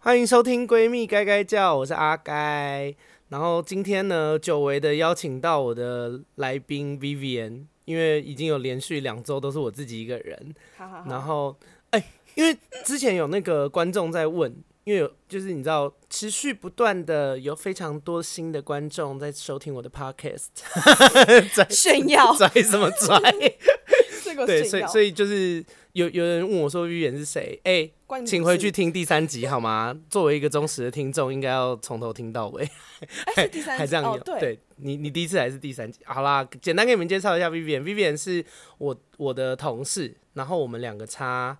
欢迎收听《闺蜜该该叫》，我是阿该。然后今天呢，久违的邀请到我的来宾 Vivian，因为已经有连续两周都是我自己一个人。好好好。然后，哎，因为之前有那个观众在问，因为有就是你知道，持续不断的有非常多新的观众在收听我的 Podcast，在炫耀，拽什么拽？对，所以所以就是有有人问我说：“Vivian 是谁？”哎、欸，请回去听第三集好吗？作为一个忠实的听众，应该要从头听到尾。哎，是第三集，还这样有？哦、对，对你你第一次还是第三集？好啦，简单给你们介绍一下 Vivian。Vivian 是我我的同事，然后我们两个差，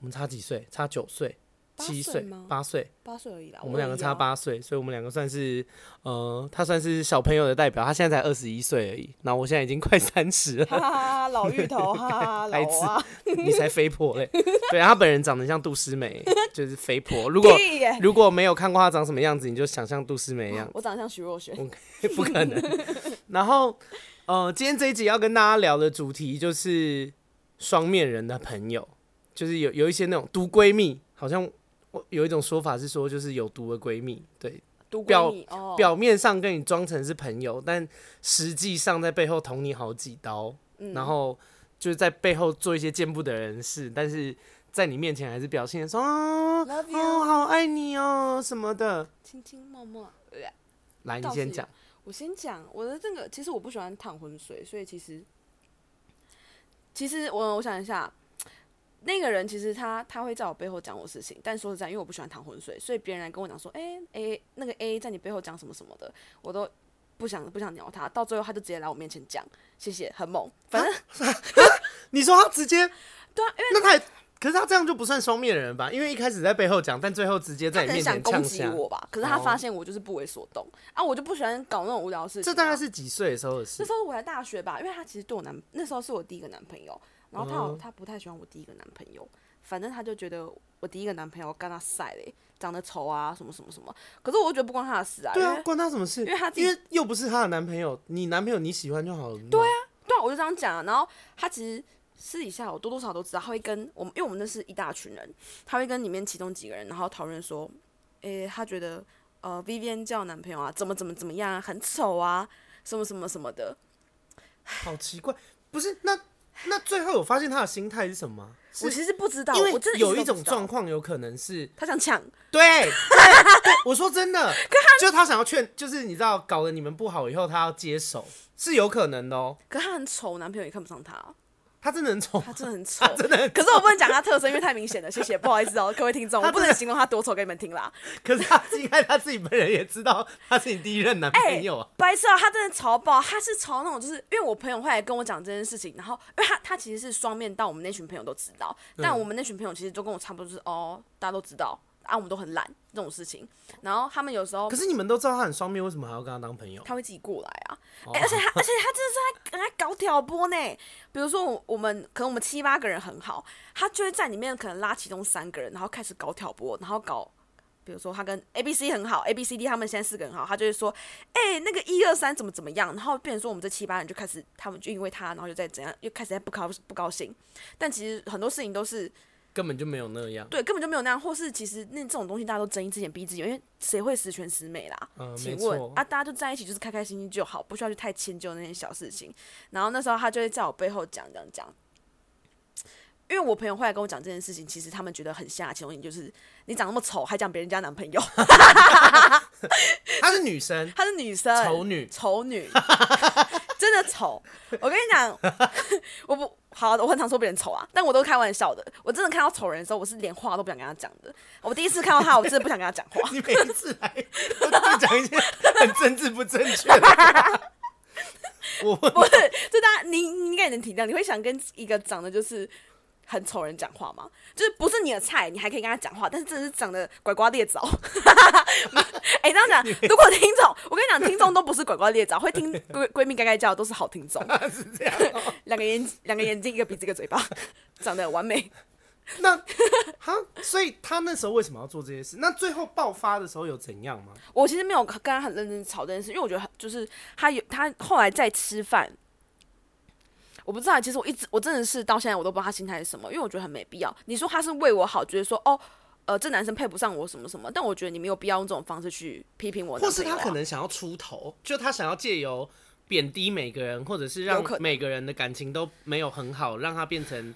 我们差几岁？差九岁。七岁八岁，八岁而已啦。我们两个差八岁，所以我们两个算是，呃，他算是小朋友的代表。他现在才二十一岁而已，那我现在已经快三十了。哈哈哈，老芋头，哈哈，老啊，你才肥婆嘞！对，他本人长得像杜诗梅，就是肥婆。如果如果没有看过他长什么样子，你就想像杜诗梅一样。我长得像徐若瑄，不可能。然后，呃，今天这一集要跟大家聊的主题就是双面人的朋友，就是有有一些那种毒闺蜜，好像。我有一种说法是说，就是有毒的闺蜜，对，毒闺蜜表、哦、表面上跟你装成是朋友，但实际上在背后捅你好几刀，嗯、然后就是在背后做一些见不得人事，但是在你面前还是表现说啊，哦，好爱你哦什么的，亲亲默默。来，你先讲，我先讲我的这个，其实我不喜欢淌浑水，所以其实其实我我想一下。那个人其实他他会在我背后讲我事情，但说实在，因为我不喜欢淌浑水，所以别人来跟我讲说，哎、欸、哎、欸，那个 A 在你背后讲什么什么的，我都不想不想鸟他，到最后他就直接来我面前讲，谢谢，很猛。反正、啊、你说他直接 对啊，因为那他也可是他这样就不算双面人吧？因为一开始在背后讲，但最后直接在你面前攻击我吧？可是他发现我就是不为所动、哦、啊，我就不喜欢搞那种无聊事情。这大概是几岁的时候的事？那时候我在大学吧，因为他其实对我男那时候是我第一个男朋友，然后他、好、他不太喜欢我第一个男朋友。反正他就觉得我第一个男朋友跟他晒嘞，长得丑啊，什么什么什么。可是我就觉得不关他的事啊。对啊，关他什么事？因为他因为又不是他的男朋友，你男朋友你喜欢就好了。对啊，对啊，我就这样讲啊。然后他其实私底下我多多少少都知道，他会跟我们，因为我们那是一大群人，他会跟里面其中几个人，然后讨论说，诶、欸，他觉得呃，Vivian 交男朋友啊，怎么怎么怎么样啊，很丑啊，什么什么什么的。好奇怪，不是那。那最后我发现他的心态是什么？我其实不知道，因为有一种状况有可能是他想抢。对，对，我说真的，就他想要劝，就是你知道，搞得你们不好以后，他要接手是有可能的哦。可他很丑，男朋友也看不上他。他真的很丑，他真的很 丑，真的。可是我不能讲他特征，因为太明显了。谢谢，不好意思哦，各位听众，我不能形容他多丑给你们听啦。可是他自己看他自己本人也知道，他是你第一任男朋友啊。欸、白色啊，他真的丑爆，他是丑那种，就是因为我朋友会来跟我讲这件事情，然后因为他他其实是双面，但我们那群朋友都知道，但我们那群朋友其实都跟我差不多，就是哦，大家都知道。啊，我们都很懒这种事情，然后他们有时候，可是你们都知道他很双面，为什么还要跟他当朋友？他会自己过来啊，欸、而且他，而且他真的是在搞挑拨呢。比如说，我我们可能我们七八个人很好，他就会在里面可能拉其中三个人，然后开始搞挑拨，然后搞，比如说他跟 A B C 很好，A B C D 他们现在四个人好，他就会说，哎、欸，那个一二三怎么怎么样，然后变成说我们这七八人就开始，他们就因为他，然后就在怎样，又开始在不高不高兴。但其实很多事情都是。根本就没有那样，对，根本就没有那样，或是其实那这种东西大家都睁一只眼闭一只眼，因为谁会十全十美啦？嗯，请问啊，大家就在一起就是开开心心就好，不需要去太迁就那些小事情。然后那时候他就会在我背后讲讲讲，因为我朋友后来跟我讲这件事情，其实他们觉得很瞎，其中一点就是你长那么丑还讲别人家男朋友，她是女生，她是女生，丑女，丑女。真的丑，我跟你讲，我不好，我很常说别人丑啊，但我都开玩笑的。我真的看到丑人的时候，我是连话都不想跟他讲的。我第一次看到他，我真的不想跟他讲话。你每一次来都讲一些很政治不正确的。我不是，就大家你你应该也能体谅，你会想跟一个长得就是。很丑人讲话吗？就是不是你的菜，你还可以跟他讲话，但是真的是长得拐瓜裂枣。哎、欸，这样讲，如果听众，我跟你讲，听众都不是拐瓜裂枣，会听 闺闺蜜该该叫都是好听众。是这样、哦，两个眼，两个眼睛，一个鼻子，一个嘴巴，长得完美。那他，所以他那时候为什么要做这些事？那最后爆发的时候有怎样吗？我其实没有跟他很认真吵这件事，因为我觉得就是他有他后来在吃饭。我不知道，其实我一直我真的是到现在我都不知道他心态是什么，因为我觉得很没必要。你说他是为我好，觉得说哦呃，这男生配不上我什么什么，但我觉得你没有必要用这种方式去批评我、啊。或是他可能想要出头，就他想要借由贬低每个人，或者是让每个人的感情都没有很好，让他变成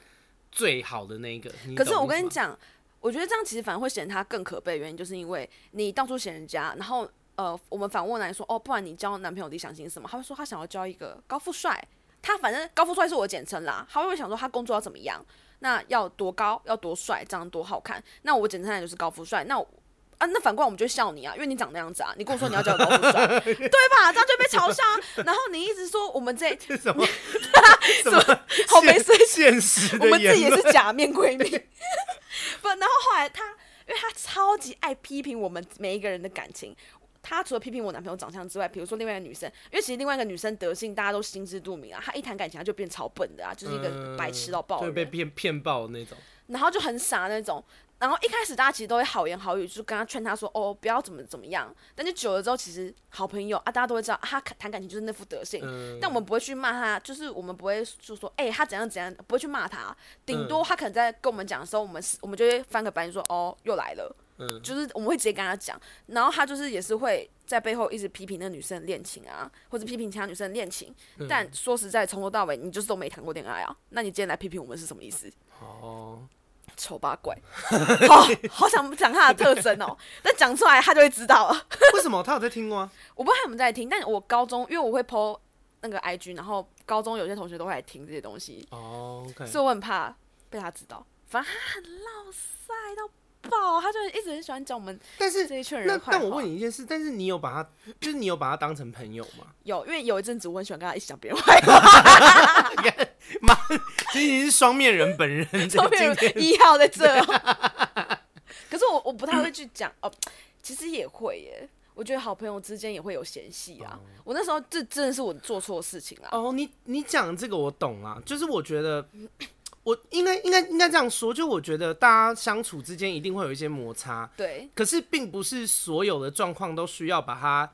最好的那一个。可是我跟你讲，我觉得这样其实反而会显得他更可悲，原因就是因为你到处嫌人家，然后呃，我们反问来说，哦，不然你交男朋友理想听什么？他会说他想要交一个高富帅，他反正高富帅是我简称啦，他会想说他工作要怎么样？那要多高，要多帅，长得多好看？那我简称来就是高富帅。那啊，那反过来我们就笑你啊，因为你长那样子啊。你跟我说你要叫高富帅，对吧？这样就被嘲笑。然后你一直说我们这 什么什么好没水现实，我们自己也是假面闺蜜。不，然后后来他，因为他超级爱批评我们每一个人的感情。他除了批评我男朋友长相之外，比如说另外一个女生，因为其实另外一个女生德性大家都心知肚明啊，她一谈感情她就变超笨的啊，就是一个白痴到爆，就被骗骗爆那种，然后就很傻那种。然后一开始大家其实都会好言好语，就跟他劝他说：“哦，不要怎么怎么样。”但就久了之后，其实好朋友啊，大家都会知道，啊、他谈感情就是那副德性。嗯、但我们不会去骂他，就是我们不会就说：“哎、欸，他怎样怎样。”不会去骂他。顶多他可能在跟我们讲的时候，我们我们就会翻个白眼说：“哦，又来了。嗯”就是我们会直接跟他讲，然后他就是也是会在背后一直批评那女生的恋情啊，或者批评其他女生的恋情。嗯、但说实在，从头到尾你就是都没谈过恋爱啊，那你今天来批评我们是什么意思？哦。丑八怪，好、哦，好想讲他的特征哦，但讲出来他就会知道了。为什么他有在听吗？我不知道他有没有在听，但我高中因为我会 po 那个 IG，然后高中有些同学都会来听这些东西哦，okay、所以我很怕被他知道。反正他很老塞到。爆，他就一直很喜欢讲我们，但是这一群人那但我问你一件事，但是你有把他，就是你有把他当成朋友吗？有，因为有一阵子我很喜欢跟他一起讲别人坏话。妈，你是双面人本人，双面人一号在这。可是我我不太会去讲哦，其实也会耶。我觉得好朋友之间也会有嫌隙啊。我那时候这真的是我做错事情啊。哦，你你讲这个我懂啊，就是我觉得。我应该应该应该这样说，就我觉得大家相处之间一定会有一些摩擦，对。可是并不是所有的状况都需要把它，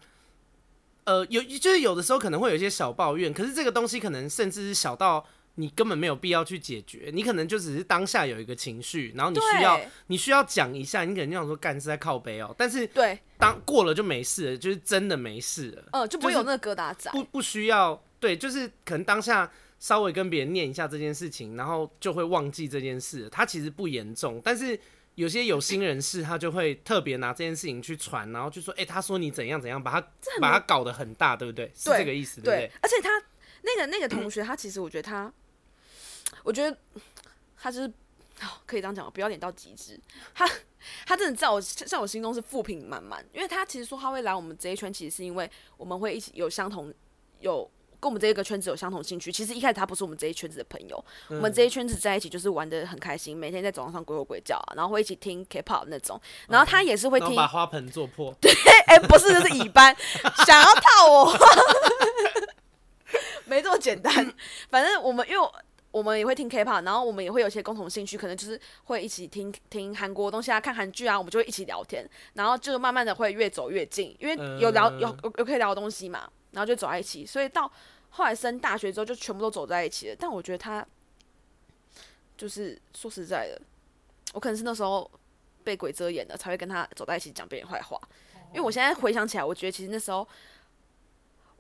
呃，有就是有的时候可能会有一些小抱怨，可是这个东西可能甚至是小到你根本没有必要去解决，你可能就只是当下有一个情绪，然后你需要你需要讲一下，你可能就想说干是在靠背哦，但是对，当过了就没事了，就是真的没事了，嗯、呃，就不会有那个疙瘩在，不不需要，对，就是可能当下。稍微跟别人念一下这件事情，然后就会忘记这件事。他其实不严重，但是有些有心人士，他就会特别拿这件事情去传，然后就说：“哎、欸，他说你怎样怎样，把他把他搞得很大，对不对？”是这个意思，对，对不对？而且他那个那个同学，他其实我觉得他，我觉得他就是可以这样讲，不要脸到极致。他他真的在我在我心中是负评满满，因为他其实说他会来我们这一圈，其实是因为我们会一起有相同有。跟我们这一个圈子有相同兴趣，其实一开始他不是我们这一圈子的朋友，嗯、我们这一圈子在一起就是玩的很开心，每天在走廊上鬼吼鬼叫，然后会一起听 K-pop 那种，然后他也是会听，把花盆做破，对，哎、欸，不是，这是乙班，想要套我，没这么简单，反正我们因为我们也会听 K-pop，然后我们也会有一些共同兴趣，可能就是会一起听听韩国东西啊，看韩剧啊，我们就会一起聊天，然后就慢慢的会越走越近，因为有聊有有有可以聊的东西嘛。然后就走在一起，所以到后来升大学之后，就全部都走在一起了。但我觉得他就是说实在的，我可能是那时候被鬼遮眼了，才会跟他走在一起讲别人坏话。因为我现在回想起来，我觉得其实那时候。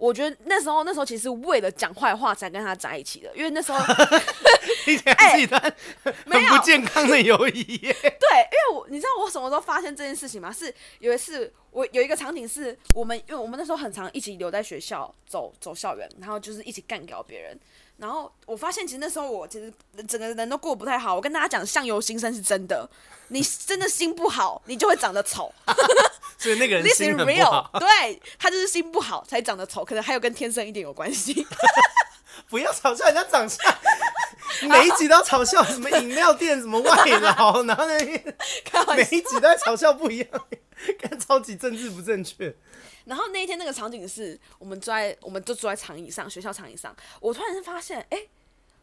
我觉得那时候，那时候其实是为了讲坏话才跟他在一起的，因为那时候 哎，很不健康的友谊。对，因为我你知道我什么时候发现这件事情吗？是有一次，我有一个场景是我们，因为我们那时候很常一起留在学校走走校园，然后就是一起干掉别人。然后我发现，其实那时候我其实整个人都过不太好。我跟大家讲，相由心生是真的。你真的心不好，你就会长得丑。所以那个人心很不好。对，他就是心不好才长得丑，可能还有跟天生一点有关系。不要嘲笑人家长相，每一集都要嘲笑什么饮料店、什么外劳，然后呢，每一集都在嘲笑不一样，看超级政治不正确。然后那一天那个场景是我们坐在，我们就坐在长椅上，学校长椅上。我突然是发现，哎、欸，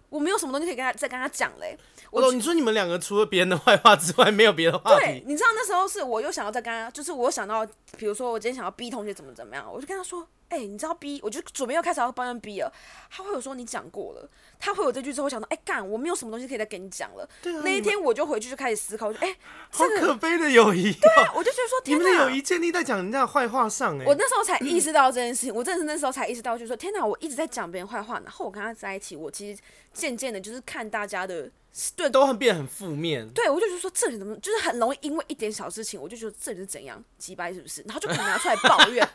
我没有什么东西可以跟他再跟他讲嘞。我、哦、你说你们两个除了别人的坏话之外，没有别的话题。对，你知道那时候是我又想要再跟他，就是我又想到，比如说我今天想要逼同学怎么怎么样，我就跟他说，哎、欸，你知道 B，我就准备要开始要抱怨 B 了，他会有说你讲过了，他会有这句之后，我想到，哎、欸，干，我没有什么东西可以再跟你讲了。对啊。那一天我就回去就开始思考，就哎、欸，好可悲的友谊。对啊，我就觉得说，天哪，你们的友谊建立在讲人家的坏话上、欸。哎，我那时候才意识到这件事情，我真的是那时候才意识到，就是说，天哪，我一直在讲别人坏话，然后我跟他在一起，我其实渐渐的，就是看大家的，对，都会变很负面。对，我就觉得说，这人怎么，就是很容易因为一点小事情，我就觉得这人是怎样，机掰是不是？然后就可能拿出来抱怨。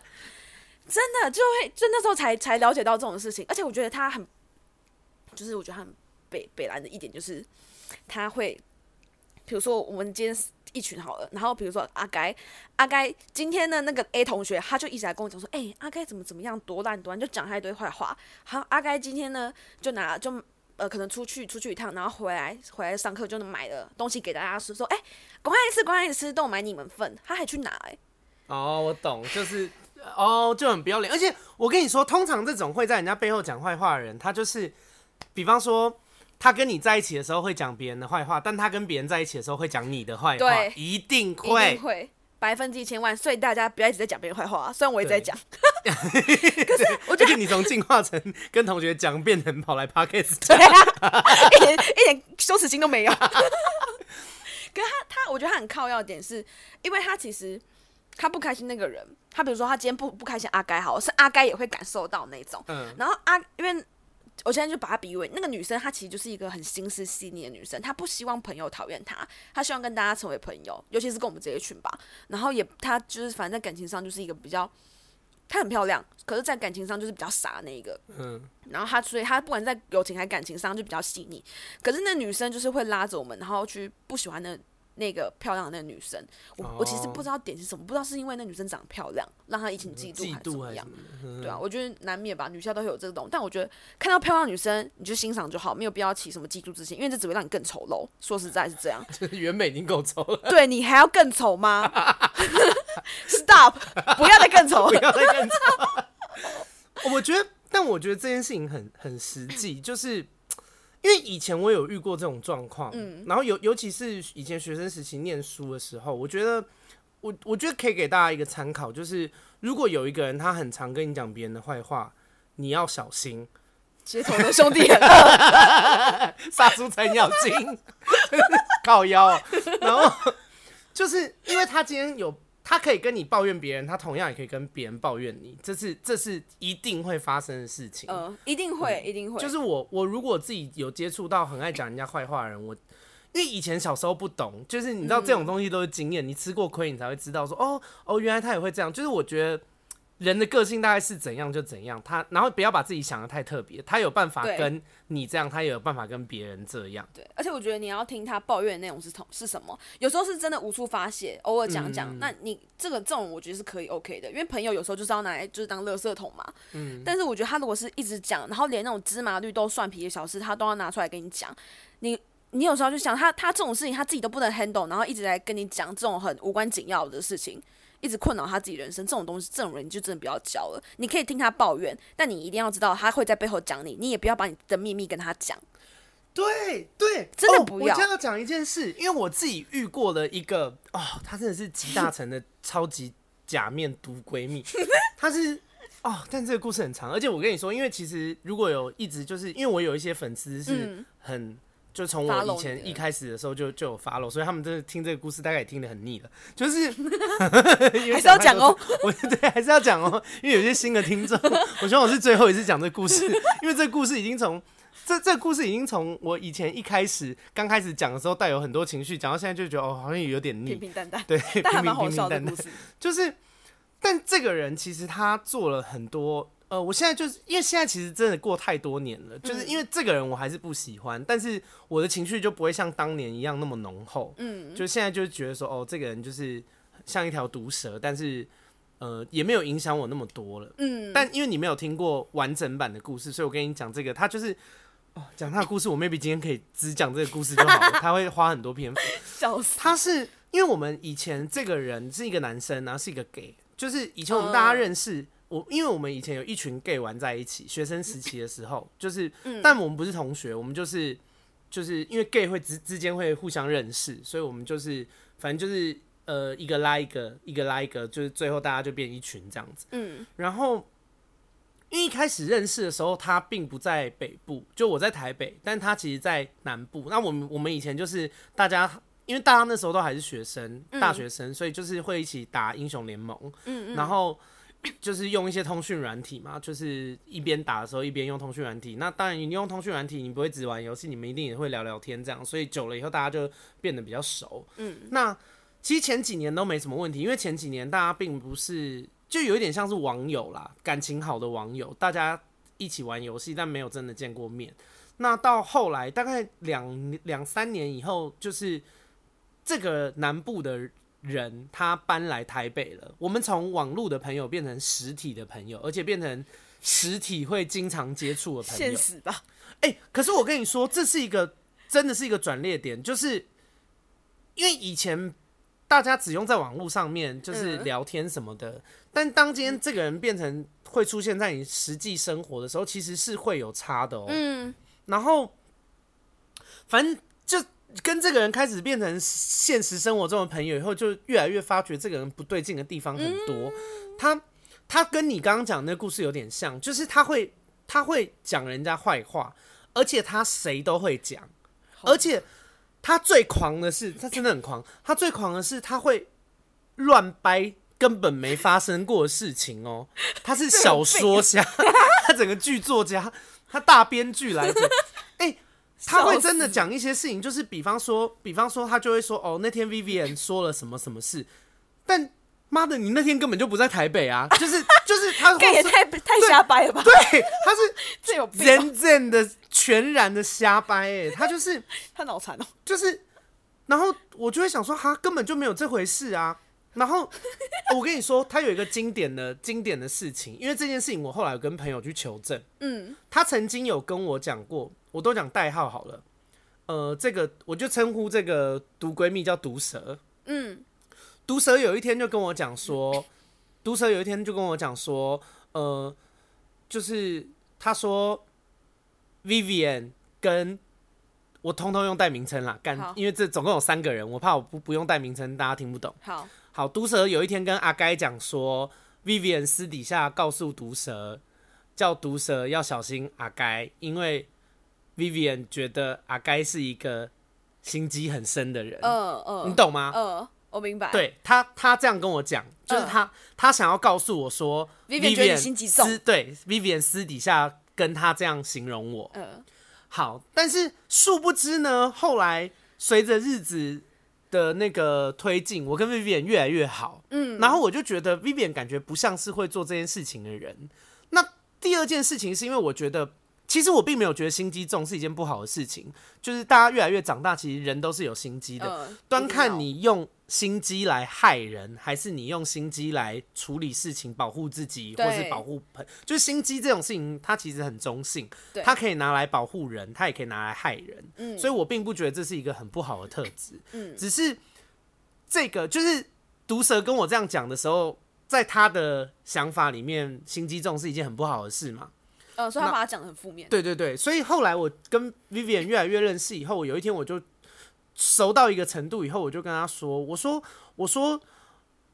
真的就会，就那时候才才了解到这种事情，而且我觉得他很，就是我觉得他很北北蓝的一点就是，他会，比如说我们今天一群好了，然后比如说阿该，阿该今天的那个 A 同学，他就一直来跟我讲说，哎、阿该怎么怎么样，多烂多烂，就讲他一堆坏话。好，阿该今天呢，就拿就呃可能出去出去一趟，然后回来回来上课就能买了东西给大家吃，说，哎、欸，赶快吃，赶快吃，都买你们份，他还去拿、哎，哦，我懂，就是。哦，就很不要脸，而且我跟你说，通常这种会在人家背后讲坏话的人，他就是，比方说，他跟你在一起的时候会讲别人的坏话，但他跟别人在一起的时候会讲你的坏话，对，一定会，一定会，百分之一千万，所以大家不要一直在讲别人坏话，虽然我也在讲，可是我觉得你从进化成跟同学讲，变成跑来 podcast，对啊，一点一点羞耻心都没有，可是他他，我觉得他很靠要点是，因为他其实。他不开心那个人，他比如说他今天不不开心，阿该好，是阿该也会感受到那种。嗯。然后阿，因为我现在就把他比喻为那个女生，她其实就是一个很心思细腻的女生，她不希望朋友讨厌她，她希望跟大家成为朋友，尤其是跟我们这一群吧。然后也，她就是反正在感情上就是一个比较，她很漂亮，可是在感情上就是比较傻那一个。嗯。然后她，所以她不管在友情还感情上就比较细腻，可是那女生就是会拉着我们，然后去不喜欢的。那个漂亮的那个女生，我、oh. 我其实不知道点是什么，不知道是因为那女生长得漂亮，让她引起嫉妒还是怎么样？嗯、对啊，我觉得难免吧，女校都会有这种，但我觉得看到漂亮女生你就欣赏就好，没有必要起什么嫉妒之心，因为这只会让你更丑陋。说实在是这样，原本已经够丑了，对你还要更丑吗？Stop，不要再更丑，不要再更丑。我觉得，但我觉得这件事情很很实际，就是。因为以前我有遇过这种状况，嗯，然后尤尤其是以前学生时期念书的时候，我觉得我我觉得可以给大家一个参考，就是如果有一个人他很常跟你讲别人的坏话，你要小心，街头的兄弟，杀猪程咬金，靠腰，然后就是因为他今天有。他可以跟你抱怨别人，他同样也可以跟别人抱怨你，这是这是一定会发生的事情。嗯、呃，一定会，嗯、一定会。就是我我如果自己有接触到很爱讲人家坏话的人，我因为以前小时候不懂，就是你知道这种东西都是经验，嗯、你吃过亏，你才会知道说哦哦，原来他也会这样。就是我觉得。人的个性大概是怎样就怎样，他然后不要把自己想得太特别，他有办法跟你这样，他也有办法跟别人这样。对，而且我觉得你要听他抱怨的内容是同是什么，有时候是真的无处发泄，偶尔讲讲，嗯、那你这个这种我觉得是可以 OK 的，因为朋友有时候就是要拿来就是当垃圾桶嘛。嗯。但是我觉得他如果是一直讲，然后连那种芝麻绿豆蒜皮的小事他都要拿出来跟你讲，你你有时候就想他他这种事情他自己都不能 handle，然后一直在跟你讲这种很无关紧要的事情。一直困扰他自己人生这种东西，这种人你就真的不要交了。你可以听他抱怨，但你一定要知道他会在背后讲你，你也不要把你的秘密跟他讲。对对，真的不要。哦、我要讲一件事，因为我自己遇过了一个哦，她真的是集大成的 超级假面毒闺蜜。她是哦，但这个故事很长，而且我跟你说，因为其实如果有一直就是因为我有一些粉丝是很。嗯就从我以前一开始的时候就就有 follow，所以他们真的听这个故事大概也听得很腻了。就是 还是要讲哦，我 对还是要讲哦，因为有些新的听众，我希望我是最后一次讲这个故事，因为这个故事已经从这这个故事已经从我以前一开始刚开始讲的时候带有很多情绪，讲到现在就觉得哦好像有点腻，平平淡淡，对，但还蛮好笑的故事。就是，但这个人其实他做了很多。呃，我现在就是因为现在其实真的过太多年了，就是因为这个人我还是不喜欢，但是我的情绪就不会像当年一样那么浓厚。嗯，就现在就觉得说，哦，这个人就是像一条毒蛇，但是呃也没有影响我那么多了。嗯，但因为你没有听过完整版的故事，所以我跟你讲这个，他就是哦讲他的故事，我 maybe 今天可以只讲这个故事就好了，他会花很多篇幅。笑死！他是因为我们以前这个人是一个男生，然后是一个 gay，就是以前我们大家认识。我因为我们以前有一群 gay 玩在一起，学生时期的时候，就是，但我们不是同学，我们就是，就是因为 gay 会之之间会互相认识，所以我们就是，反正就是，呃，一个拉一个，一个拉一个，就是最后大家就变一群这样子。嗯，然后因为一开始认识的时候，他并不在北部，就我在台北，但他其实在南部。那我们我们以前就是大家，因为大家那时候都还是学生，大学生，嗯、所以就是会一起打英雄联盟，嗯嗯，然后就是用一些通讯软体嘛，就是一边打的时候一边用通讯软体。那当然，你用通讯软体，你不会只玩游戏，你们一定也会聊聊天这样，所以久了以后大家就变得比较熟。嗯，那其实前几年都没什么问题，因为前几年大家并不是。就有一点像是网友啦，感情好的网友，大家一起玩游戏，但没有真的见过面。那到后来大概两两三年以后，就是这个南部的人他搬来台北了。我们从网络的朋友变成实体的朋友，而且变成实体会经常接触的朋友。现实吧？哎、欸，可是我跟你说，这是一个真的是一个转捩点，就是因为以前。大家只用在网络上面就是聊天什么的，嗯、但当今天这个人变成会出现在你实际生活的时候，其实是会有差的哦、喔。嗯，然后反正就跟这个人开始变成现实生活中的朋友以后，就越来越发觉这个人不对劲的地方很多。嗯、他他跟你刚刚讲那个故事有点像，就是他会他会讲人家坏话，而且他谁都会讲，而且。他最狂的是，他真的很狂。他最狂的是，他会乱掰根本没发生过的事情哦。他是小说家，他整个剧作家，他大编剧来着。哎、欸，他会真的讲一些事情，就是比方说，比方说，他就会说，哦，那天 Vivian 说了什么什么事，但。妈的，你那天根本就不在台北啊！就是就是他，这也太太瞎掰了吧？对，他是 这有真正的全然的瞎掰哎，他就是 他脑残哦，就是，然后我就会想说，他根本就没有这回事啊。然后我跟你说，他有一个经典的经典的事情，因为这件事情我后来有跟朋友去求证，嗯，他曾经有跟我讲过，我都讲代号好了，呃，这个我就称呼这个毒闺蜜叫毒蛇，嗯。毒蛇有一天就跟我讲说，毒蛇有一天就跟我讲说，呃，就是他说，Vivian 跟我通通用代名称啦，干，因为这总共有三个人，我怕我不不用代名称，大家听不懂。好，好，毒蛇有一天跟阿该讲说，Vivian 私底下告诉毒蛇，叫毒蛇要小心阿该，因为 Vivian 觉得阿该是一个心机很深的人。嗯嗯，你懂吗？嗯。我明白，对他，他这样跟我讲，就是他，他想要告诉我说，Vivian 私对 Vivian 私底下跟他这样形容我，嗯好，但是殊不知呢，后来随着日子的那个推进，我跟 Vivian 越来越好，嗯，然后我就觉得 Vivian 感觉不像是会做这件事情的人。那第二件事情是因为我觉得。其实我并没有觉得心机重是一件不好的事情，就是大家越来越长大，其实人都是有心机的。呃、端看你用心机来害人，还是你用心机来处理事情、保护自己，或是保护朋。就是心机这种事情，它其实很中性，对它可以拿来保护人，它也可以拿来害人。嗯、所以我并不觉得这是一个很不好的特质。嗯，只是这个就是毒蛇跟我这样讲的时候，在他的想法里面，心机重是一件很不好的事嘛。呃，所以他把他讲的很负面。对对对，所以后来我跟 Vivian 越来越认识以后，我有一天我就熟到一个程度以后，我就跟他说：“我说，我说，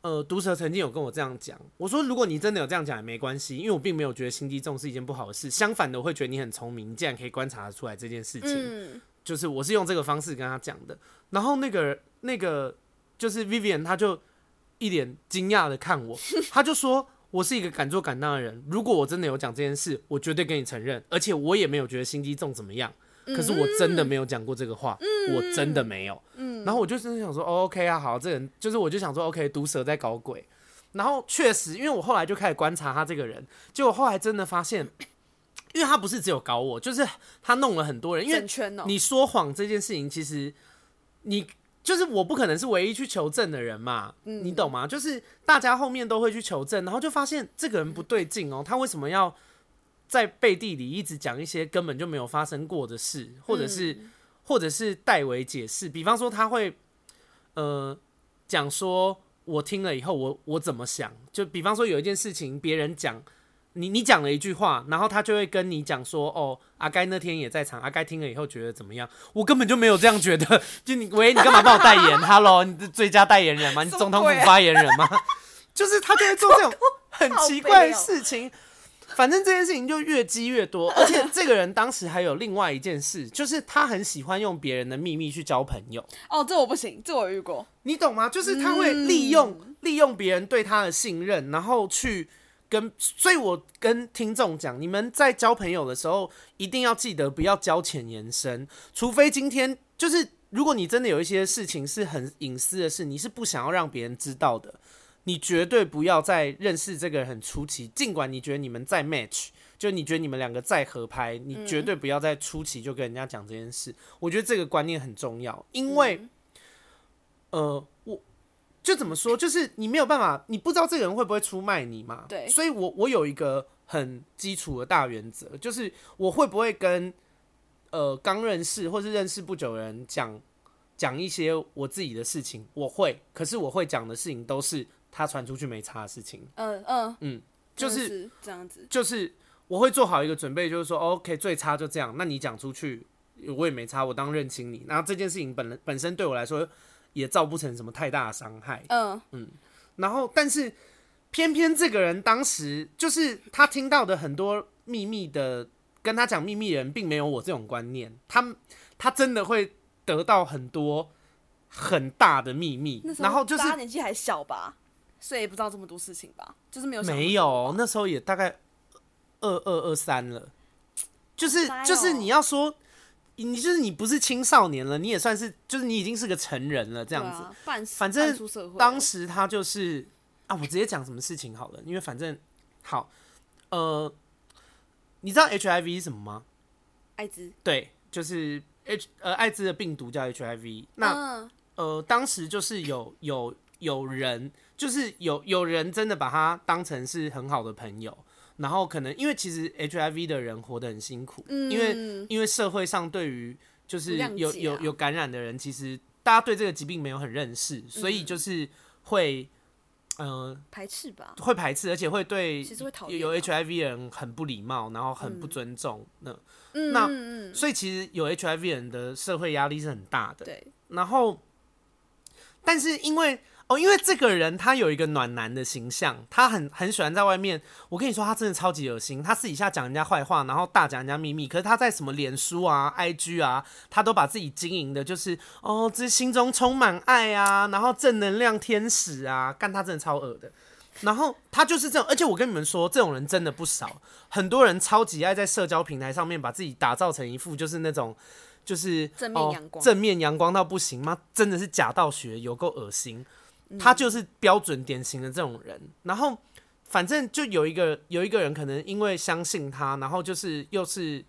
呃，毒蛇曾经有跟我这样讲，我说，如果你真的有这样讲也没关系，因为我并没有觉得心机重是一件不好的事，相反的，我会觉得你很聪明，你竟然可以观察得出来这件事情。嗯，就是我是用这个方式跟他讲的。然后那个那个就是 Vivian，他就一脸惊讶的看我，他就说。我是一个敢做敢当的人，如果我真的有讲这件事，我绝对跟你承认，而且我也没有觉得心机重怎么样。可是我真的没有讲过这个话，嗯、我真的没有。嗯、然后我就真的想说、哦、，OK 啊，好，这个人就是，我就想说，OK，毒蛇在搞鬼。然后确实，因为我后来就开始观察他这个人，结果后来真的发现，因为他不是只有搞我，就是他弄了很多人。因为你说谎这件事情，其实你。就是我不可能是唯一去求证的人嘛，嗯、你懂吗？就是大家后面都会去求证，然后就发现这个人不对劲哦，他为什么要在背地里一直讲一些根本就没有发生过的事，或者是、嗯、或者是代为解释？比方说他会呃讲说，我听了以后我我怎么想？就比方说有一件事情别人讲。你你讲了一句话，然后他就会跟你讲说：“哦，阿该那天也在场，阿该听了以后觉得怎么样？”我根本就没有这样觉得。就你喂，你干嘛帮我代言？Hello，你是最佳代言人吗？你总统府发言人吗？就是他就会做这种 很奇怪的事情。反正这件事情就越积越多，而且这个人当时还有另外一件事，就是他很喜欢用别人的秘密去交朋友。哦，这我不行，这我遇过。你懂吗？就是他会利用、嗯、利用别人对他的信任，然后去跟。所以我跟听众讲，你们在交朋友的时候，一定要记得不要交浅言深，除非今天就是如果你真的有一些事情是很隐私的事，你是不想要让别人知道的。你绝对不要再认识这个人很初期，尽管你觉得你们在 match，就你觉得你们两个在合拍，你绝对不要在初期就跟人家讲这件事。我觉得这个观念很重要，因为，呃，我就怎么说，就是你没有办法，你不知道这个人会不会出卖你嘛。对，所以我我有一个很基础的大原则，就是我会不会跟呃刚认识或是认识不久的人讲讲一些我自己的事情，我会，可是我会讲的事情都是。他传出去没差的事情，嗯嗯。嗯，就是，是这样子，就是我会做好一个准备，就是说，OK，最差就这样，那你讲出去，我也没差，我当认清你，然后这件事情本本身对我来说也造不成什么太大的伤害，嗯。嗯，然后但是偏偏这个人当时就是他听到的很多秘密的，跟他讲秘密的人并没有我这种观念，他他真的会得到很多很大的秘密，然后就是他年纪还小吧。所以也不知道这么多事情吧，就是没有没有，那时候也大概二二二三了，就是就是你要说你就是你不是青少年了，你也算是就是你已经是个成人了这样子，反正当时他就是啊，我直接讲什么事情好了，因为反正好，呃，你知道 HIV 是什么吗？艾滋，对，就是 H 呃艾滋的病毒叫 HIV，那呃当时就是有有有人。就是有有人真的把他当成是很好的朋友，然后可能因为其实 HIV 的人活得很辛苦，嗯、因为因为社会上对于就是有、啊、有有感染的人，其实大家对这个疾病没有很认识，所以就是会嗯排斥吧，会排斥，而且会对其实会讨厌有 HIV 的人很不礼貌，然后很不尊重。那、嗯、那、嗯、所以其实有 HIV 人的社会压力是很大的。对，然后但是因为。哦，因为这个人他有一个暖男的形象，他很很喜欢在外面。我跟你说，他真的超级恶心。他私底下讲人家坏话，然后大讲人家秘密。可是他在什么脸书啊、IG 啊，他都把自己经营的，就是哦，这心中充满爱啊，然后正能量天使啊，干他真的超恶的。然后他就是这种，而且我跟你们说，这种人真的不少。很多人超级爱在社交平台上面把自己打造成一副就是那种，就是正面阳光，哦、正面阳光到不行吗？真的是假道学，有够恶心。他就是标准典型的这种人，然后反正就有一个有一个人可能因为相信他，然后就是又是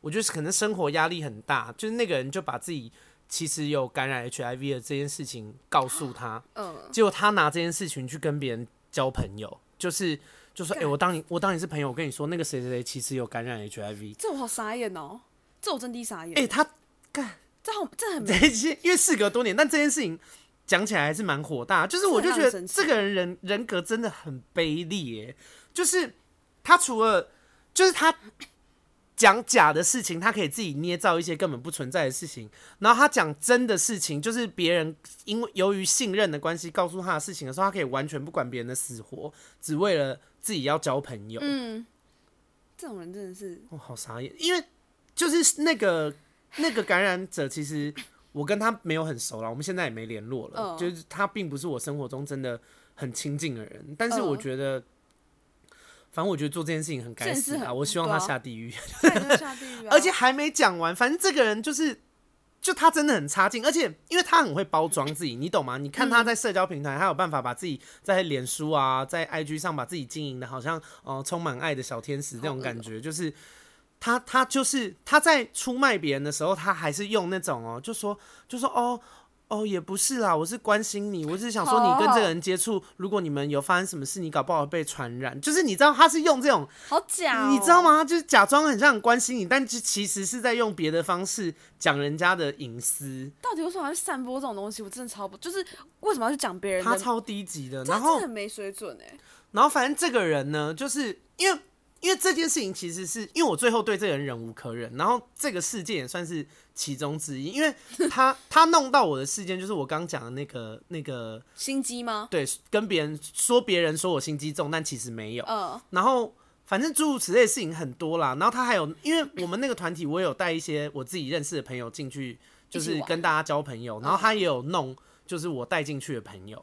我觉得可能生活压力很大，就是那个人就把自己其实有感染 HIV 的这件事情告诉他，嗯，结果他拿这件事情去跟别人交朋友，就是就说哎、欸，我当你我当你是朋友，我跟你说那个谁谁谁其实有感染 HIV，这我好傻眼哦，这我真的傻眼，哎、欸，他干。这好这很因为事隔多年，但这件事情。讲起来还是蛮火大，就是我就觉得这个人人人格真的很卑劣，就是他除了就是他讲假的事情，他可以自己捏造一些根本不存在的事情，然后他讲真的事情，就是别人因为由于信任的关系告诉他的事情的时候，他可以完全不管别人的死活，只为了自己要交朋友。嗯，这种人真的是哦，好傻眼，因为就是那个那个感染者其实。我跟他没有很熟了，我们现在也没联络了。Uh, 就是他并不是我生活中真的很亲近的人，但是我觉得，uh, 反正我觉得做这件事情很该死啊！我希望他下地狱，下地狱啊、而且还没讲完，反正这个人就是，就他真的很差劲，而且因为他很会包装自己，你懂吗？你看他在社交平台，他有办法把自己在脸书啊，在 IG 上把自己经营的好像哦、呃、充满爱的小天使那种感觉，就是。他他就是他在出卖别人的时候，他还是用那种哦，就说就说哦哦也不是啦，我是关心你，我只是想说你跟这个人接触，如果你们有发生什么事，你搞不好被传染。就是你知道他是用这种好假，你知道吗？就是假装很像很关心你，但其实是在用别的方式讲人家的隐私。到底为什么要去散播这种东西？我真的超不就是为什么要去讲别人？他超低级的，然后很没水准哎。然后反正这个人呢，就是因为。因为这件事情其实是因为我最后对这个人忍无可忍，然后这个事件也算是其中之一。因为他 他弄到我的事件就是我刚讲的那个那个心机吗？对，跟别人说别人说我心机重，但其实没有。嗯。然后反正诸如此类的事情很多啦。然后他还有，因为我们那个团体，我有带一些我自己认识的朋友进去，就是跟大家交朋友。然后他也有弄，就是我带进去的朋友。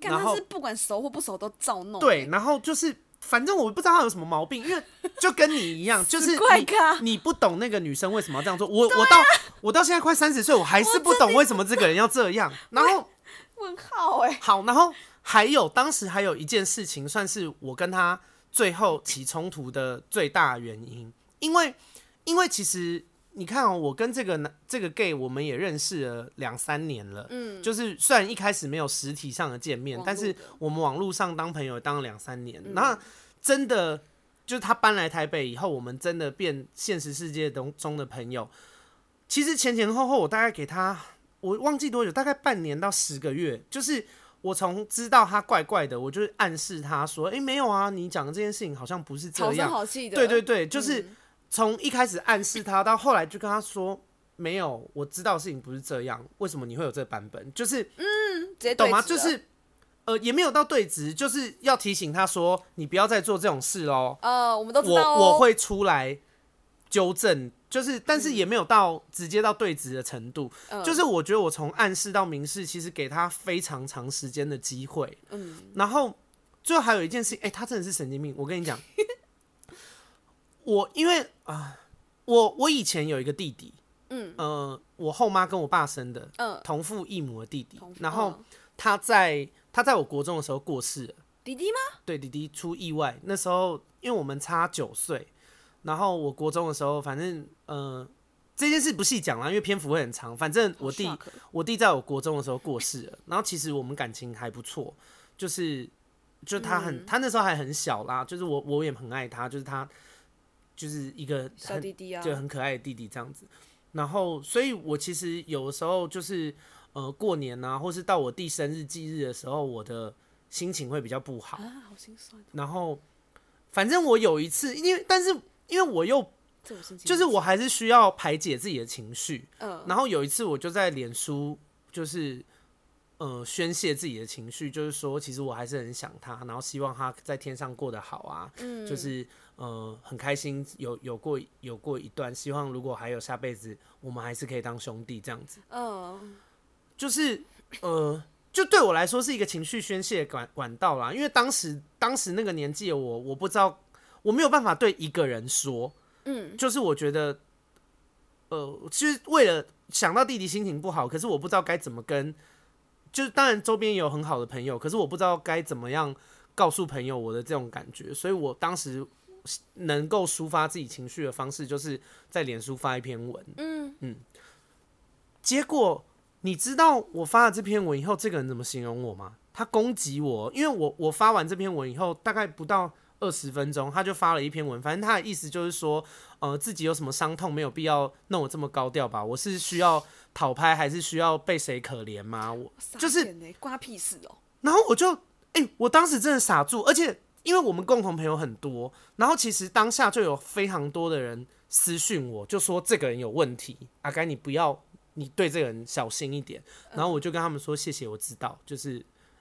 然后是不管熟或不熟都照弄。对，然后就是反正我不知道他有什么毛病，因为就跟你一样，就是你你不懂那个女生为什么要这样做。我我到我到现在快三十岁，我还是不懂为什么这个人要这样。然后 问号哎，好，然后还有当时还有一件事情，算是我跟他。最后起冲突的最大原因，因为因为其实你看哦，我跟这个男这个 gay 我们也认识了两三年了，嗯，就是虽然一开始没有实体上的见面，但是我们网络上当朋友当了两三年，那真的就是他搬来台北以后，我们真的变现实世界中中的朋友。其实前前后后我大概给他，我忘记多久，大概半年到十个月，就是。我从知道他怪怪的，我就暗示他说：“哎、欸，没有啊，你讲的这件事情好像不是这样。”好声好气的。对对对，就是从一开始暗示他，到后来就跟他说：“没有，我知道的事情不是这样。为什么你会有这个版本？就是嗯，直接懂吗？就是呃，也没有到对质，就是要提醒他说，你不要再做这种事喽。呃，我们都知道、哦、我我会出来纠正。”就是，但是也没有到直接到对质的程度。嗯、就是我觉得我从暗示到明示，其实给他非常长时间的机会。嗯，然后最后还有一件事情，哎、欸，他真的是神经病。我跟你讲，我因为啊、呃，我我以前有一个弟弟，嗯呃，我后妈跟我爸生的，嗯，同父异母的弟弟。然后他在他在我国中的时候过世了。弟弟吗？对，弟弟出意外。那时候因为我们差九岁。然后我国中的时候，反正呃这件事不细讲了，因为篇幅会很长。反正我弟我弟在我国中的时候过世了。然后其实我们感情还不错，就是就他很、嗯、他那时候还很小啦，就是我我也很爱他，就是他就是一个小弟弟啊，就很可爱的弟弟这样子。然后所以我其实有的时候就是呃过年啊，或是到我弟生日忌日的时候，我的心情会比较不好啊，好心酸。然后反正我有一次，因为但是。因为我又，就是我还是需要排解自己的情绪，嗯，然后有一次我就在脸书，就是呃宣泄自己的情绪，就是说其实我还是很想他，然后希望他在天上过得好啊，嗯，就是呃很开心有有过有过一段，希望如果还有下辈子，我们还是可以当兄弟这样子，嗯，就是呃就对我来说是一个情绪宣泄管管道啦，因为当时当时那个年纪的我，我不知道。我没有办法对一个人说，嗯，就是我觉得，呃，其实为了想到弟弟心情不好，可是我不知道该怎么跟，就是当然周边也有很好的朋友，可是我不知道该怎么样告诉朋友我的这种感觉，所以我当时能够抒发自己情绪的方式，就是在脸书发一篇文，嗯嗯，结果你知道我发了这篇文以后，这个人怎么形容我吗？他攻击我，因为我我发完这篇文以后，大概不到。二十分钟，他就发了一篇文，反正他的意思就是说，呃，自己有什么伤痛，没有必要弄我这么高调吧？我是需要讨拍，还是需要被谁可怜吗？我就是关屁事哦。然后我就，哎、欸，我当时真的傻住，而且因为我们共同朋友很多，然后其实当下就有非常多的人私讯我，就说这个人有问题，阿甘你不要，你对这个人小心一点。然后我就跟他们说谢谢，我知道，就是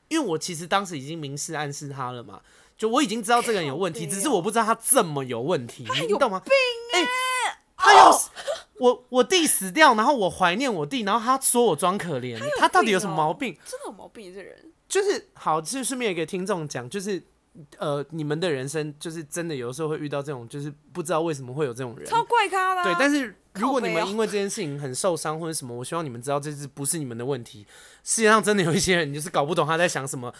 因为我其实当时已经明示暗示他了嘛。就我已经知道这个人有问题，只是我不知道他这么有问题，你懂吗？哎、欸，他有我我弟死掉，然后我怀念我弟，然后他说我装可怜，他到底有什么毛病？真的有毛病，这人就是好，就顺便给听众讲，就是呃，你们的人生就是真的有时候会遇到这种，就是不知道为什么会有这种人，超怪咖的。对，但是如果你们因为这件事情很受伤或者什么，我希望你们知道这是不是你们的问题。世界上真的有一些人，你就是搞不懂他在想什么。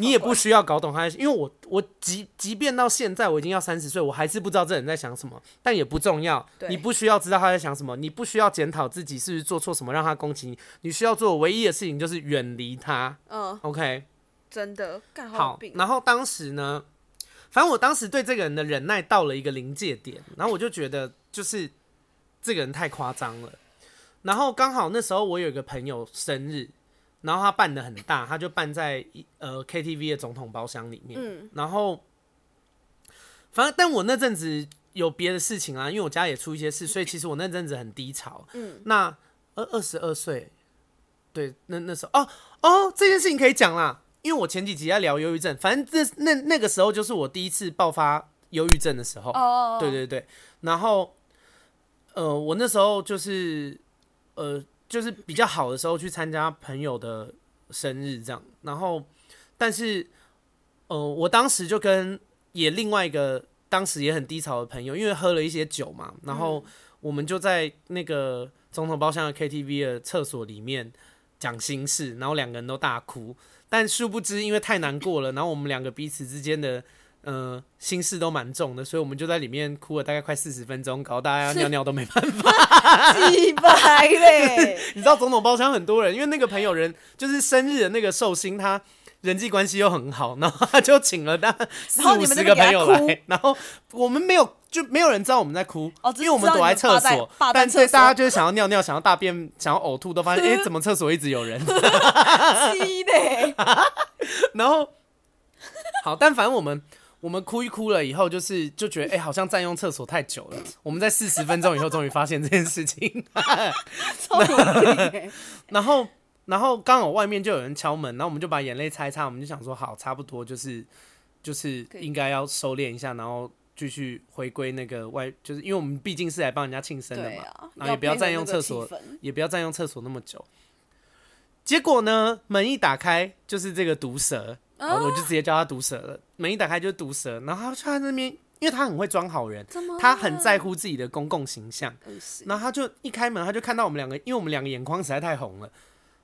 你也不需要搞懂他，因为我我即即便到现在我已经要三十岁，我还是不知道这人在想什么，但也不重要。你不需要知道他在想什么，你不需要检讨自己是不是做错什么让他攻击你，你需要做唯一的事情就是远离他。嗯，OK，真的好，好。然后当时呢，反正我当时对这个人的忍耐到了一个临界点，然后我就觉得就是这个人太夸张了。然后刚好那时候我有一个朋友生日。然后他办的很大，他就办在呃 KTV 的总统包厢里面。嗯，然后反正但我那阵子有别的事情啊，因为我家也出一些事，所以其实我那阵子很低潮。嗯，那二二十二岁，对，那那时候哦哦，这件事情可以讲啦，因为我前几集在聊忧郁症，反正这那那个时候就是我第一次爆发忧郁症的时候。哦，对对对。然后，呃，我那时候就是，呃，就是比较好的时候去参加朋友的生日这样。然后，但是，呃，我当时就跟也另外一个当时也很低潮的朋友，因为喝了一些酒嘛，然后我们就在那个总统包厢的 KTV 的厕所里面讲心事，然后两个人都大哭。但殊不知，因为太难过了，然后我们两个彼此之间的呃心事都蛮重的，所以我们就在里面哭了大概快四十分钟，搞大家尿尿都没办法，几百嘞！你知道总统包厢很多人，因为那个朋友人就是生日的那个寿星，他人际关系又很好，然后他就请了大概四五十个朋友来，然后我们没有就没有人知道我们在哭，哦、因为我们躲在厕所，但是大家就是想要尿尿、想要大便、想要呕吐，都发现哎、欸，怎么厕所一直有人？然后好，但反正我们我们哭一哭了以后，就是就觉得哎、欸，好像占用厕所太久了。我们在四十分钟以后，终于发现这件事情。然后。然后刚好外面就有人敲门，然后我们就把眼泪擦一擦，我们就想说好，差不多就是就是应该要收敛一下，然后继续回归那个外，就是因为我们毕竟是来帮人家庆生的嘛，啊、然后也不要占用厕所，也不要占用厕所那么久。结果呢，门一打开就是这个毒蛇，然后我就直接叫他毒蛇了。门一打开就是毒蛇，然后他就在那边，因为他很会装好人，他很在乎自己的公共形象，然后他就一开门，他就看到我们两个，因为我们两个眼眶实在太红了。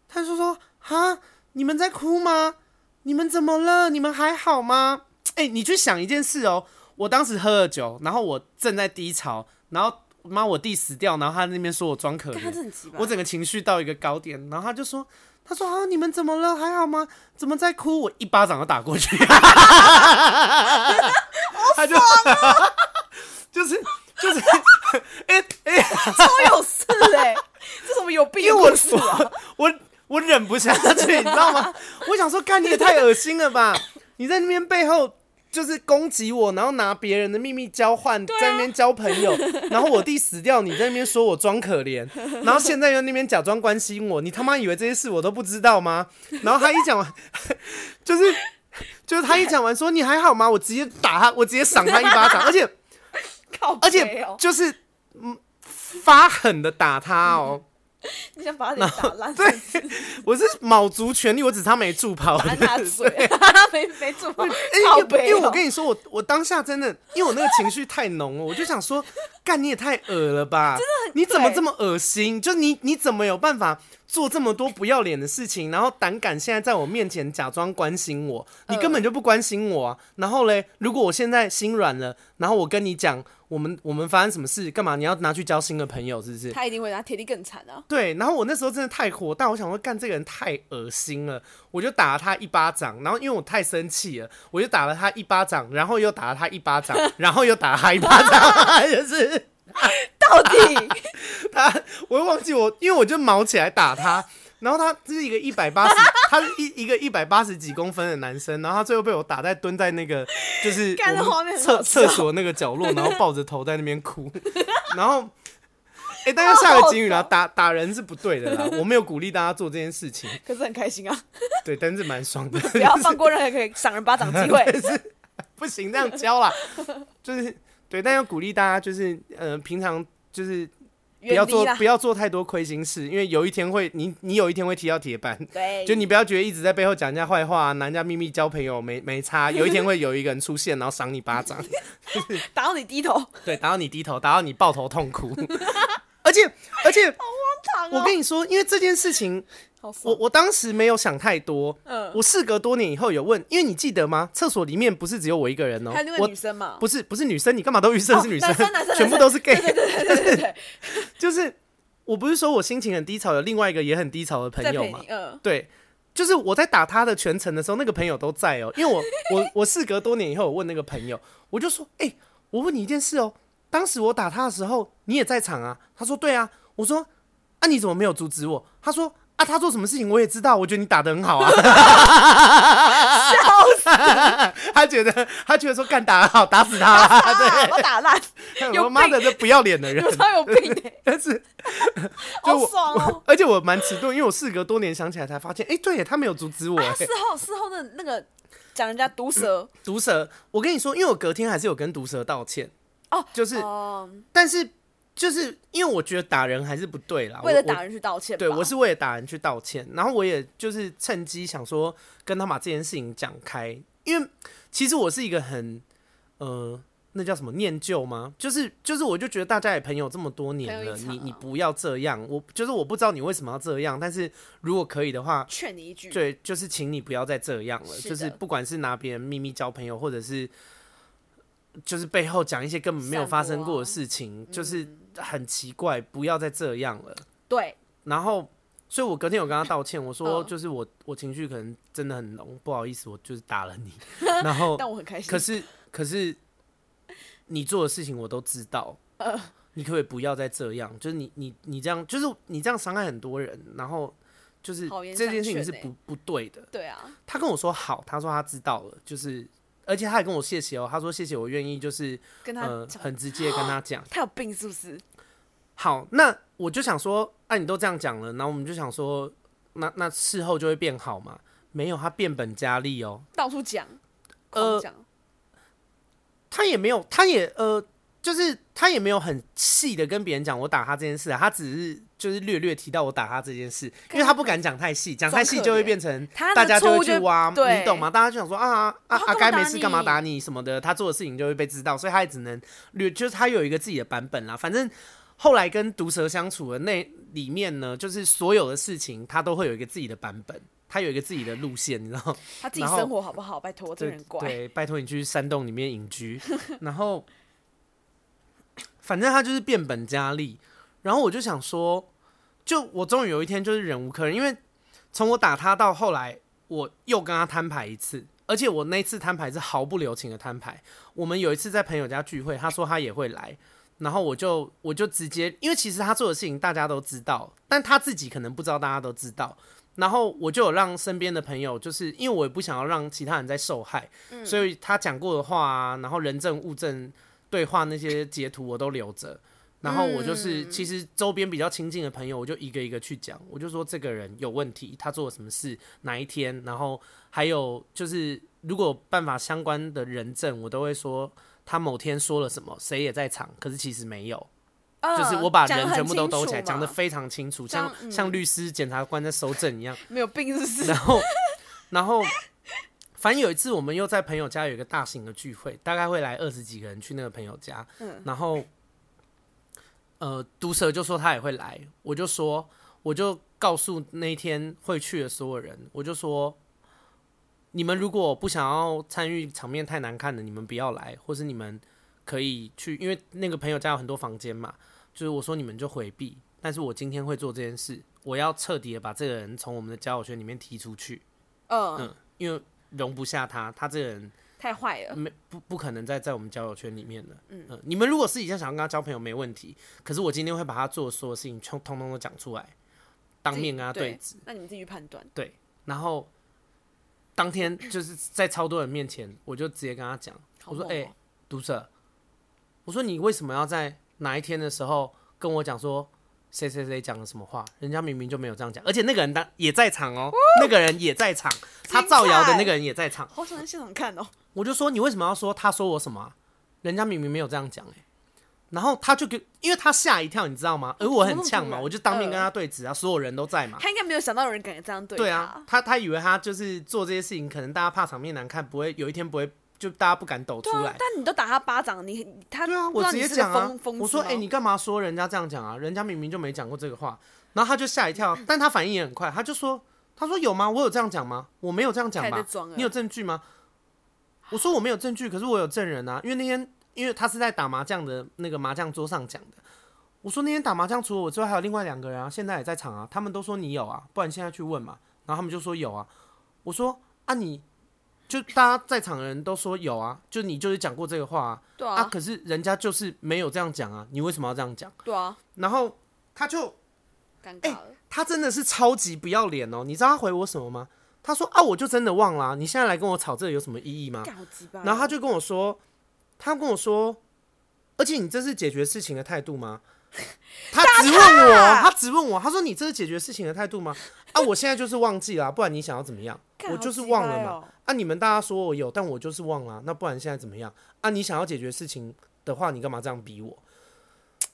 他就说：“哈，你们在哭吗？你们怎么了？你们还好吗？哎、欸，你去想一件事哦。我当时喝了酒，然后我正在低潮，然后妈我弟死掉，然后他那边说我装可怜，我整个情绪到一个高点，然后他就说：他说啊，你们怎么了？还好吗？怎么在哭？我一巴掌就打过去，他就就是 就是，哎哎、超有事哎、欸，这怎么有病、啊？因为我说我。”我忍不下去，你知道吗？我想说，干你也太恶心了吧！你在那边背后就是攻击我，然后拿别人的秘密交换，在那边交朋友，然后我弟死掉，你在那边说我装可怜，然后现在又那边假装关心我，你他妈以为这些事我都不知道吗？然后他一讲完，就是就是他一讲完说你还好吗？我直接打他，我直接赏他一巴掌，而且 而且就是嗯发狠的打他哦。你想把他给打烂？对，我是卯足全力，我只差没助跑。打他嘴，没没助跑。因为因为我跟你说，我我当下真的，因为我那个情绪太浓了，我就想说，干你也太恶了吧！真的，你怎么这么恶心？就你你怎么有办法做这么多不要脸的事情，然后胆敢现在在我面前假装关心我？你根本就不关心我啊！然后嘞，如果我现在心软了，然后我跟你讲。我们我们发生什么事？干嘛？你要拿去交新的朋友，是不是？他一定会拿铁力更惨啊！对，然后我那时候真的太火但，我想说，干这个人太恶心了，我就打了他一巴掌。然后因为我太生气了，我就打了他一巴掌，然后又打了他一巴掌，然后又打了他一巴掌，就是 到底 他，我又忘记我，因为我就毛起来打他。然后他是一个一百八十，他是一一个一百八十几公分的男生，然后他最后被我打在蹲在那个就是 厕厕所那个角落，然后抱着头在那边哭，然后哎，大家下个警语啦，打打人是不对的啦，我没有鼓励大家做这件事情，可是很开心啊，对，但是蛮爽的，不要放过任何可以赏人巴掌机会，不行这样教啦，就是对，但要鼓励大家，就是呃，平常就是。不要做不要做太多亏心事，因为有一天会你你有一天会踢到铁板。对，就你不要觉得一直在背后讲人家坏话，拿人家秘密交朋友没没差，有一天会有一个人出现，然后赏你巴掌，打到你低头。对，打到你低头，打到你抱头痛哭。而 且而且，好荒唐哦！我跟你说，因为这件事情。我我当时没有想太多，嗯，我事隔多年以后有问，因为你记得吗？厕所里面不是只有我一个人哦，还有那个女生嘛？不是不是女生，你干嘛都预设是女生？男生男生 全部都是 gay，对对对对对对，就是我不是说我心情很低潮，有另外一个也很低潮的朋友嘛？对，就是我在打他的全程的时候，那个朋友都在哦，因为我 我我事隔多年以后，我问那个朋友，我就说，哎，我问你一件事哦，当时我打他的时候，你也在场啊？他说对啊，我说，啊你怎么没有阻止我？他说。啊，他做什么事情我也知道，我觉得你打的很好啊，笑死！他觉得他觉得说干打得好，打死他了，对，我打烂，我妈的这不要脸的人，他有病，但是好爽哦，而且我蛮迟钝，因为我事隔多年想起来才发现，哎，对，他没有阻止我，事后事后的那个讲人家毒舌，毒蛇。我跟你说，因为我隔天还是有跟毒蛇道歉。哦，就是，哦、但是就是因为我觉得打人还是不对啦，为了打人去道歉，对我是为了打人去道歉，然后我也就是趁机想说跟他把这件事情讲开，因为其实我是一个很呃。那叫什么念旧吗？就是就是，我就觉得大家也朋友这么多年了，你你不要这样。我就是我不知道你为什么要这样，但是如果可以的话，劝你一句，对，就是请你不要再这样了。就是不管是拿别人秘密交朋友，或者是就是背后讲一些根本没有发生过的事情，就是很奇怪，不要再这样了。对。然后，所以我隔天有跟他道歉，我说就是我我情绪可能真的很浓，不好意思，我就是打了你。然后，但我很开心。可是可是。你做的事情我都知道，呃、你可不可以不要再这样？就是你你你这样，就是你这样伤害很多人，然后就是这件事情是不不对的。对啊，他跟我说好，他说他知道了，就是而且他还跟我谢谢哦，他说谢谢我愿意就是跟他呃很直接跟他讲，他有病是不是？好，那我就想说，哎、啊，你都这样讲了，然后我们就想说，那那事后就会变好嘛？没有，他变本加厉哦，到处讲，呃。他也没有，他也呃，就是他也没有很细的跟别人讲我打他这件事啊，他只是就是略略提到我打他这件事，因为他不敢讲太细，讲太细就会变成大家就会去挖，你懂吗？大家就想说啊啊啊，该没事干嘛打你什么的，他做的事情就会被知道，所以他也只能略，就是他有一个自己的版本啦。反正后来跟毒蛇相处的那里面呢，就是所有的事情他都会有一个自己的版本。他有一个自己的路线，你知道？他自己生活好不好？拜托，这人怪。对，拜托你去山洞里面隐居。然后，反正他就是变本加厉。然后我就想说，就我终于有一天就是忍无可忍，因为从我打他到后来，我又跟他摊牌一次，而且我那次摊牌是毫不留情的摊牌。我们有一次在朋友家聚会，他说他也会来，然后我就我就直接，因为其实他做的事情大家都知道，但他自己可能不知道，大家都知道。然后我就有让身边的朋友，就是因为我也不想要让其他人在受害，嗯、所以他讲过的话啊，然后人证物证对话那些截图我都留着。然后我就是其实周边比较亲近的朋友，我就一个一个去讲，我就说这个人有问题，他做了什么事，哪一天，然后还有就是如果办法相关的人证，我都会说他某天说了什么，谁也在场，可是其实没有。就是我把人全部都兜起来，讲得非常清楚，像像律师、检察官在搜证一样，没有病是？然后，然后，反正有一次我们又在朋友家有一个大型的聚会，大概会来二十几个人去那个朋友家。嗯然后，呃，毒蛇就说他也会来，我就说，我就告诉那天会去的所有人，我就说，你们如果不想要参与场面太难看的，你们不要来，或是你们可以去，因为那个朋友家有很多房间嘛。就是我说你们就回避，但是我今天会做这件事，我要彻底的把这个人从我们的交友圈里面踢出去。嗯，嗯，因为容不下他，他这个人太坏了，没不不可能再在我们交友圈里面了。嗯，嗯，你们如果私底下想要跟他交朋友没问题，可是我今天会把他做的所有事情通通通都讲出来，当面跟他对质。那你们自己去判断。对，然后当天就是在超多人面前，我就直接跟他讲，我说：“哎、欸，毒蛇，我说你为什么要在？”哪一天的时候跟我讲说谁谁谁讲了什么话，人家明明就没有这样讲，而且那个人当也在场哦，那个人也在场，他造谣的那个人也在场，好想在现场看哦。我就说你为什么要说他说我什么？人家明明没有这样讲哎，然后他就给，因为他吓一跳，你知道吗？而我很呛嘛，我就当面跟他对质啊，所有人都在嘛，他应该没有想到有人敢这样对。对啊，他他以为他就是做这些事情，可能大家怕场面难看，不会有一天不会。就大家不敢抖出来，啊、但你都打他巴掌，你他对啊，我直接讲啊，我说哎、欸，你干嘛说人家这样讲啊？人家明明就没讲过这个话，然后他就吓一跳，但他反应也很快，他就说，他说有吗？我有这样讲吗？我没有这样讲吧？你有证据吗？我说我没有证据，可是我有证人啊，因为那天因为他是在打麻将的那个麻将桌上讲的，我说那天打麻将除了我之外还有另外两个人啊，现在也在场啊，他们都说你有啊，不然现在去问嘛，然后他们就说有啊，我说啊你。就大家在场的人都说有啊，就你就是讲过这个话啊，对啊，啊，可是人家就是没有这样讲啊，你为什么要这样讲？对啊，然后他就尴尬了，欸，他真的是超级不要脸哦，你知道他回我什么吗？他说啊，我就真的忘了啊，你现在来跟我吵这有什么意义吗？然后他就跟我说，他跟我说，而且你这是解决事情的态度吗？他质问我，他质问我，他说：“你这是解决事情的态度吗？” 啊，我现在就是忘记了，不然你想要怎么样？我就是忘了嘛。啊，你们大家说我有，但我就是忘了。那不然现在怎么样？啊，你想要解决事情的话，你干嘛这样逼我？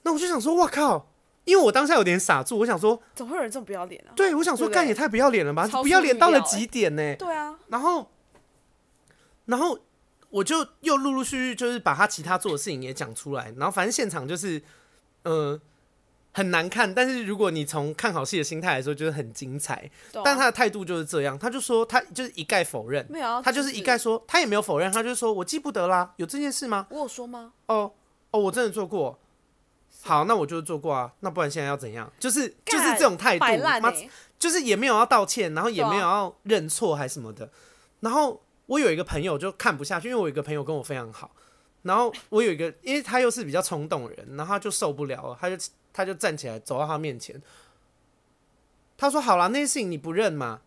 那我就想说，我靠！因为我当下有点傻住，我想说，怎么会有人这么不要脸呢？对，我想说，干也太不要脸了吧？不要脸到了极点呢？对啊。然后，然后我就又陆陆续续就是把他其他做的事情也讲出来，然后反正现场就是，呃。很难看，但是如果你从看好戏的心态来说，就是很精彩。啊、但他的态度就是这样，他就说他就是一概否认，没有，他就是一概说他也没有否认，他就说我记不得啦，有这件事吗？我有说吗？哦哦，我真的做过。好，那我就做过啊。那不然现在要怎样？就是就是这种态度，欸、就是也没有要道歉，然后也没有要认错还是什么的。然后我有一个朋友就看不下去，因为我有一个朋友跟我非常好，然后我有一个，因为他又是比较冲动的人，然后他就受不了了，他就。他就站起来走到他面前，他说：“好啦，那些事情你不认吗？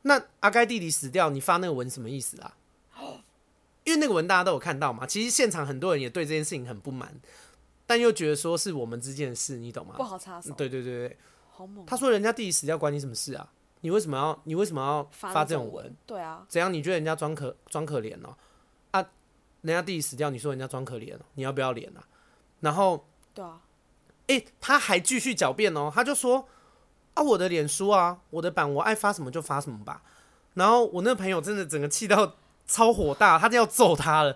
那阿该弟弟死掉，你发那个文什么意思啊？因为那个文大家都有看到嘛。其实现场很多人也对这件事情很不满，但又觉得说是我们之间的事，你懂吗？不好插手。对对对对，好猛。他说人家弟弟死掉关你什么事啊？你为什么要你为什么要发这种文？对啊，怎样？你觉得人家装可装可怜哦？啊，人家弟弟死掉，你说人家装可怜哦？你要不要脸啊？然后对啊。”哎、欸，他还继续狡辩哦，他就说啊，我的脸书啊，我的版，我爱发什么就发什么吧。然后我那个朋友真的整个气到 超火大，他就要揍他了。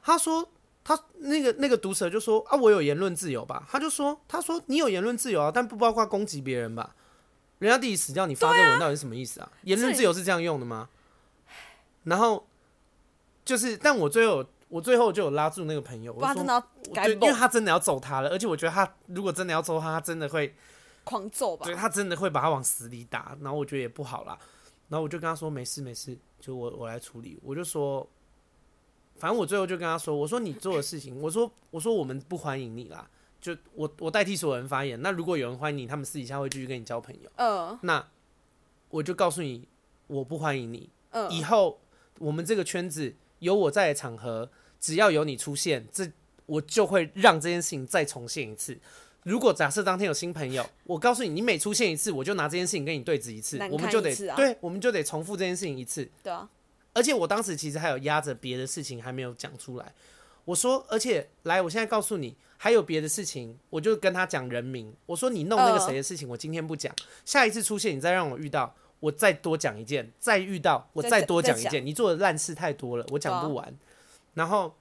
他说他那个那个毒蛇就说啊，我有言论自由吧？他就说他说你有言论自由啊，但不包括攻击别人吧？人家弟弟死掉，你发这文到底是什么意思啊？啊言论自由是这样用的吗？然后就是，但我最后。我最后就有拉住那个朋友，我说，对，因为他真的要揍他了，而且我觉得他如果真的要揍他，他真的会狂揍吧？对，他真的会把他往死里打，然后我觉得也不好啦。然后我就跟他说没事没事，就我我来处理。我就说，反正我最后就跟他说，我说你做的事情，我说我说我们不欢迎你啦，就我我代替所有人发言。那如果有人欢迎你，他们私底下会继续跟你交朋友。嗯，那我就告诉你，我不欢迎你。嗯，以后我们这个圈子。有我在的场合，只要有你出现，这我就会让这件事情再重现一次。如果假设当天有新朋友，我告诉你，你每出现一次，我就拿这件事情跟你对质一次，我们就得对，我们就得重复这件事情一次。对啊，而且我当时其实还有压着别的事情还没有讲出来。我说，而且来，我现在告诉你，还有别的事情，我就跟他讲人名。我说你弄那个谁的事情，我今天不讲，下一次出现你再让我遇到。我再多讲一件，再遇到我再多讲一件。你做的烂事太多了，我讲不完。然后，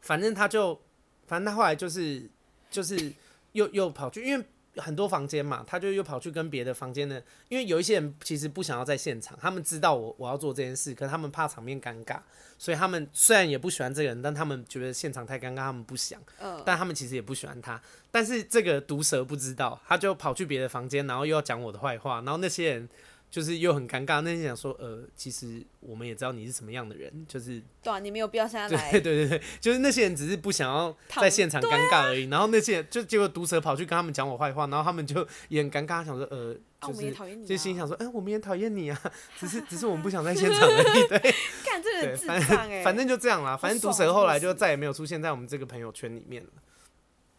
反正他就，反正他后来就是，就是又又跑去，因为很多房间嘛，他就又跑去跟别的房间的，因为有一些人其实不想要在现场，他们知道我我要做这件事，可是他们怕场面尴尬，所以他们虽然也不喜欢这个人，但他们觉得现场太尴尬，他们不想。但他们其实也不喜欢他，但是这个毒蛇不知道，他就跑去别的房间，然后又要讲我的坏话，然后那些人。就是又很尴尬，那些想说，呃，其实我们也知道你是什么样的人，就是对啊，你没有必要现在 来，对对对对，就是那些人只是不想要在现场尴尬而已。啊、然后那些人就结果毒蛇跑去跟他们讲我坏话，然后他们就也很尴尬，想说，呃，就是、啊啊、就心想说，哎、欸，我们也讨厌你啊，只是只是我们不想在现场而已。对，干这个智障哎、欸，反正就这样啦，反正毒蛇后来就再也没有出现在我们这个朋友圈里面了。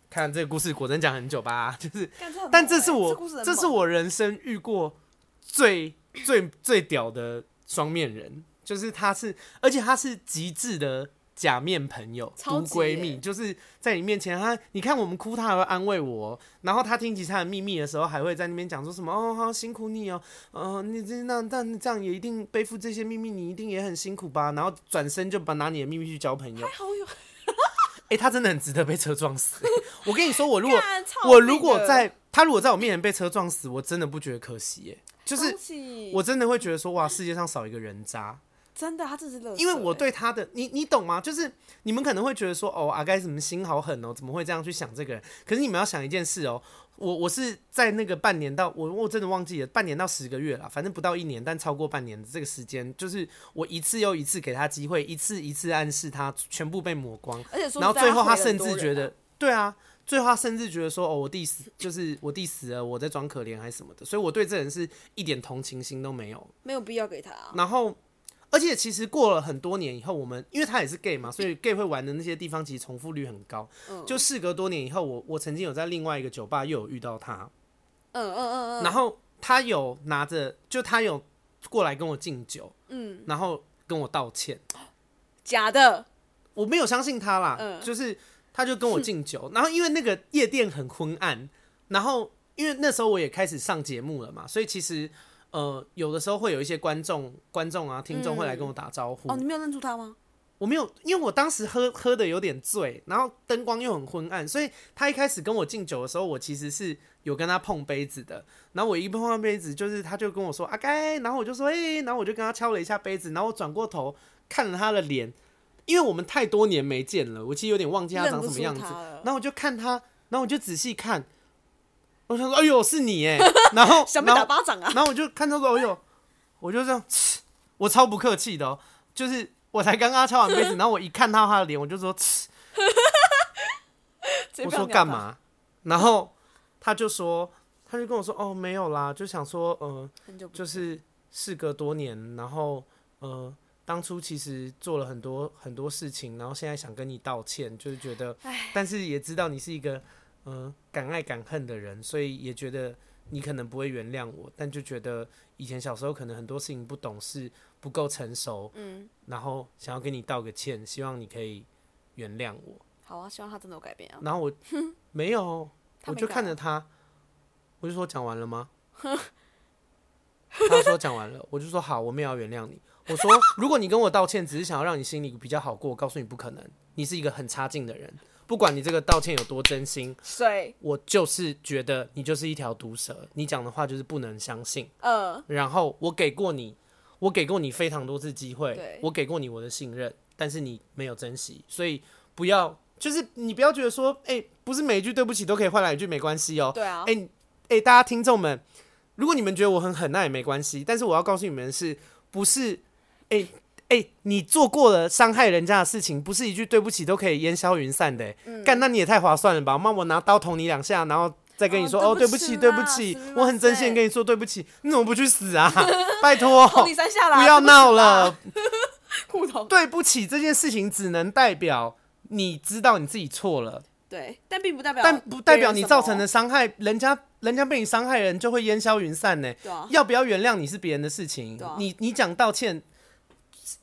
看这个故事果真讲很久吧，就是，欸、但这是我这，这是我人生遇过。最最最屌的双面人，就是他是，而且他是极致的假面朋友、毒闺蜜，就是在你面前，他你看我们哭，他还会安慰我，然后他听起他的秘密的时候，还会在那边讲说什么哦，好辛苦你哦，哦，你这那但这样也一定背负这些秘密，你一定也很辛苦吧？然后转身就把拿你的秘密去交朋友，好有，哎、欸，他真的很值得被车撞死。我跟你说，我如果我如果在他如果在我面前被车撞死，我真的不觉得可惜耶。就是我真的会觉得说，哇，世界上少一个人渣，真的，他真是乐。因为我对他的，你你懂吗？就是你们可能会觉得说，哦，阿该什么心好狠哦，怎么会这样去想这个人？可是你们要想一件事哦，我我是在那个半年到我我真的忘记了半年到十个月了，反正不到一年，但超过半年的这个时间，就是我一次又一次给他机会，一次一次暗示他，全部被抹光，然后最后他甚至觉得，对啊。最后他甚至觉得说：“哦，我弟死，就是我弟死了，我在装可怜还是什么的。”所以我对这人是一点同情心都没有，没有必要给他啊。然后，而而且其实过了很多年以后，我们因为他也是 gay 嘛，所以 gay 会玩的那些地方其实重复率很高。嗯，就事隔多年以后，我我曾经有在另外一个酒吧又有遇到他。嗯嗯嗯嗯。然后他有拿着，就他有过来跟我敬酒。嗯。然后跟我道歉。假的。我没有相信他啦。嗯。就是他就跟我敬酒，然后因为那个夜店很昏暗，然后因为那时候我也开始上节目了嘛，所以其实。呃，有的时候会有一些观众、观众啊、听众会来跟我打招呼。嗯。哦，你没有认出他吗？我没有，因为我当时喝喝的有点醉，然后灯光又很昏暗，所以他一开始跟我敬酒的时候，我其实是有跟他碰杯子的。然后我一碰碰杯子，就是他就跟我说阿该，然后我就说哎、欸，然后我就跟他敲了一下杯子，然后我转过头看了他的脸，因为我们太多年没见了，我其实有点忘记他长什么样子。然后我就看他，然后我就仔细看。我想说，哎呦，是你哎！然后 想被打巴掌啊！然后我就看到说，哎呦，我就这样，我超不客气的哦，就是我才刚刚敲完杯子，然后我一看到他的脸，我就说，我说干嘛？然后他就说，他就跟我说，哦，没有啦，就想说，呃，就是事隔多年，然后呃，当初其实做了很多很多事情，然后现在想跟你道歉，就是觉得，但是也知道你是一个。嗯，敢爱敢恨的人，所以也觉得你可能不会原谅我，但就觉得以前小时候可能很多事情不懂事，不够成熟，嗯，然后想要跟你道个歉，希望你可以原谅我。好啊，希望他真的有改变啊。然后我 没有，我就看着他，我就说讲完了吗？他说讲完了，我就说好，我们也要原谅你。我说如果你跟我道歉，只是想要让你心里比较好过，我告诉你不可能，你是一个很差劲的人。不管你这个道歉有多真心，对，我就是觉得你就是一条毒蛇，你讲的话就是不能相信。嗯，然后我给过你，我给过你非常多次机会，我给过你我的信任，但是你没有珍惜，所以不要，就是你不要觉得说，哎、欸，不是每一句对不起都可以换来一句没关系哦。对啊，哎、欸，哎、欸，大家听众们，如果你们觉得我很狠，那也没关系，但是我要告诉你们的是，不是，哎、欸。哎、欸，你做过了伤害人家的事情，不是一句对不起都可以烟消云散的、欸。干、嗯，那你也太划算了吧？妈，我拿刀捅你两下，然后再跟你说哦，对不起，对不起，我很真心跟你说对不起。你怎么不去死啊？拜托，不要闹了。对不起这件事情只能代表你知道你自己错了。对，但并不代表，但不代表你造成的伤害，人家人家被你伤害人就会烟消云散呢、欸啊。要不要原谅你是别人的事情。啊、你你讲道歉。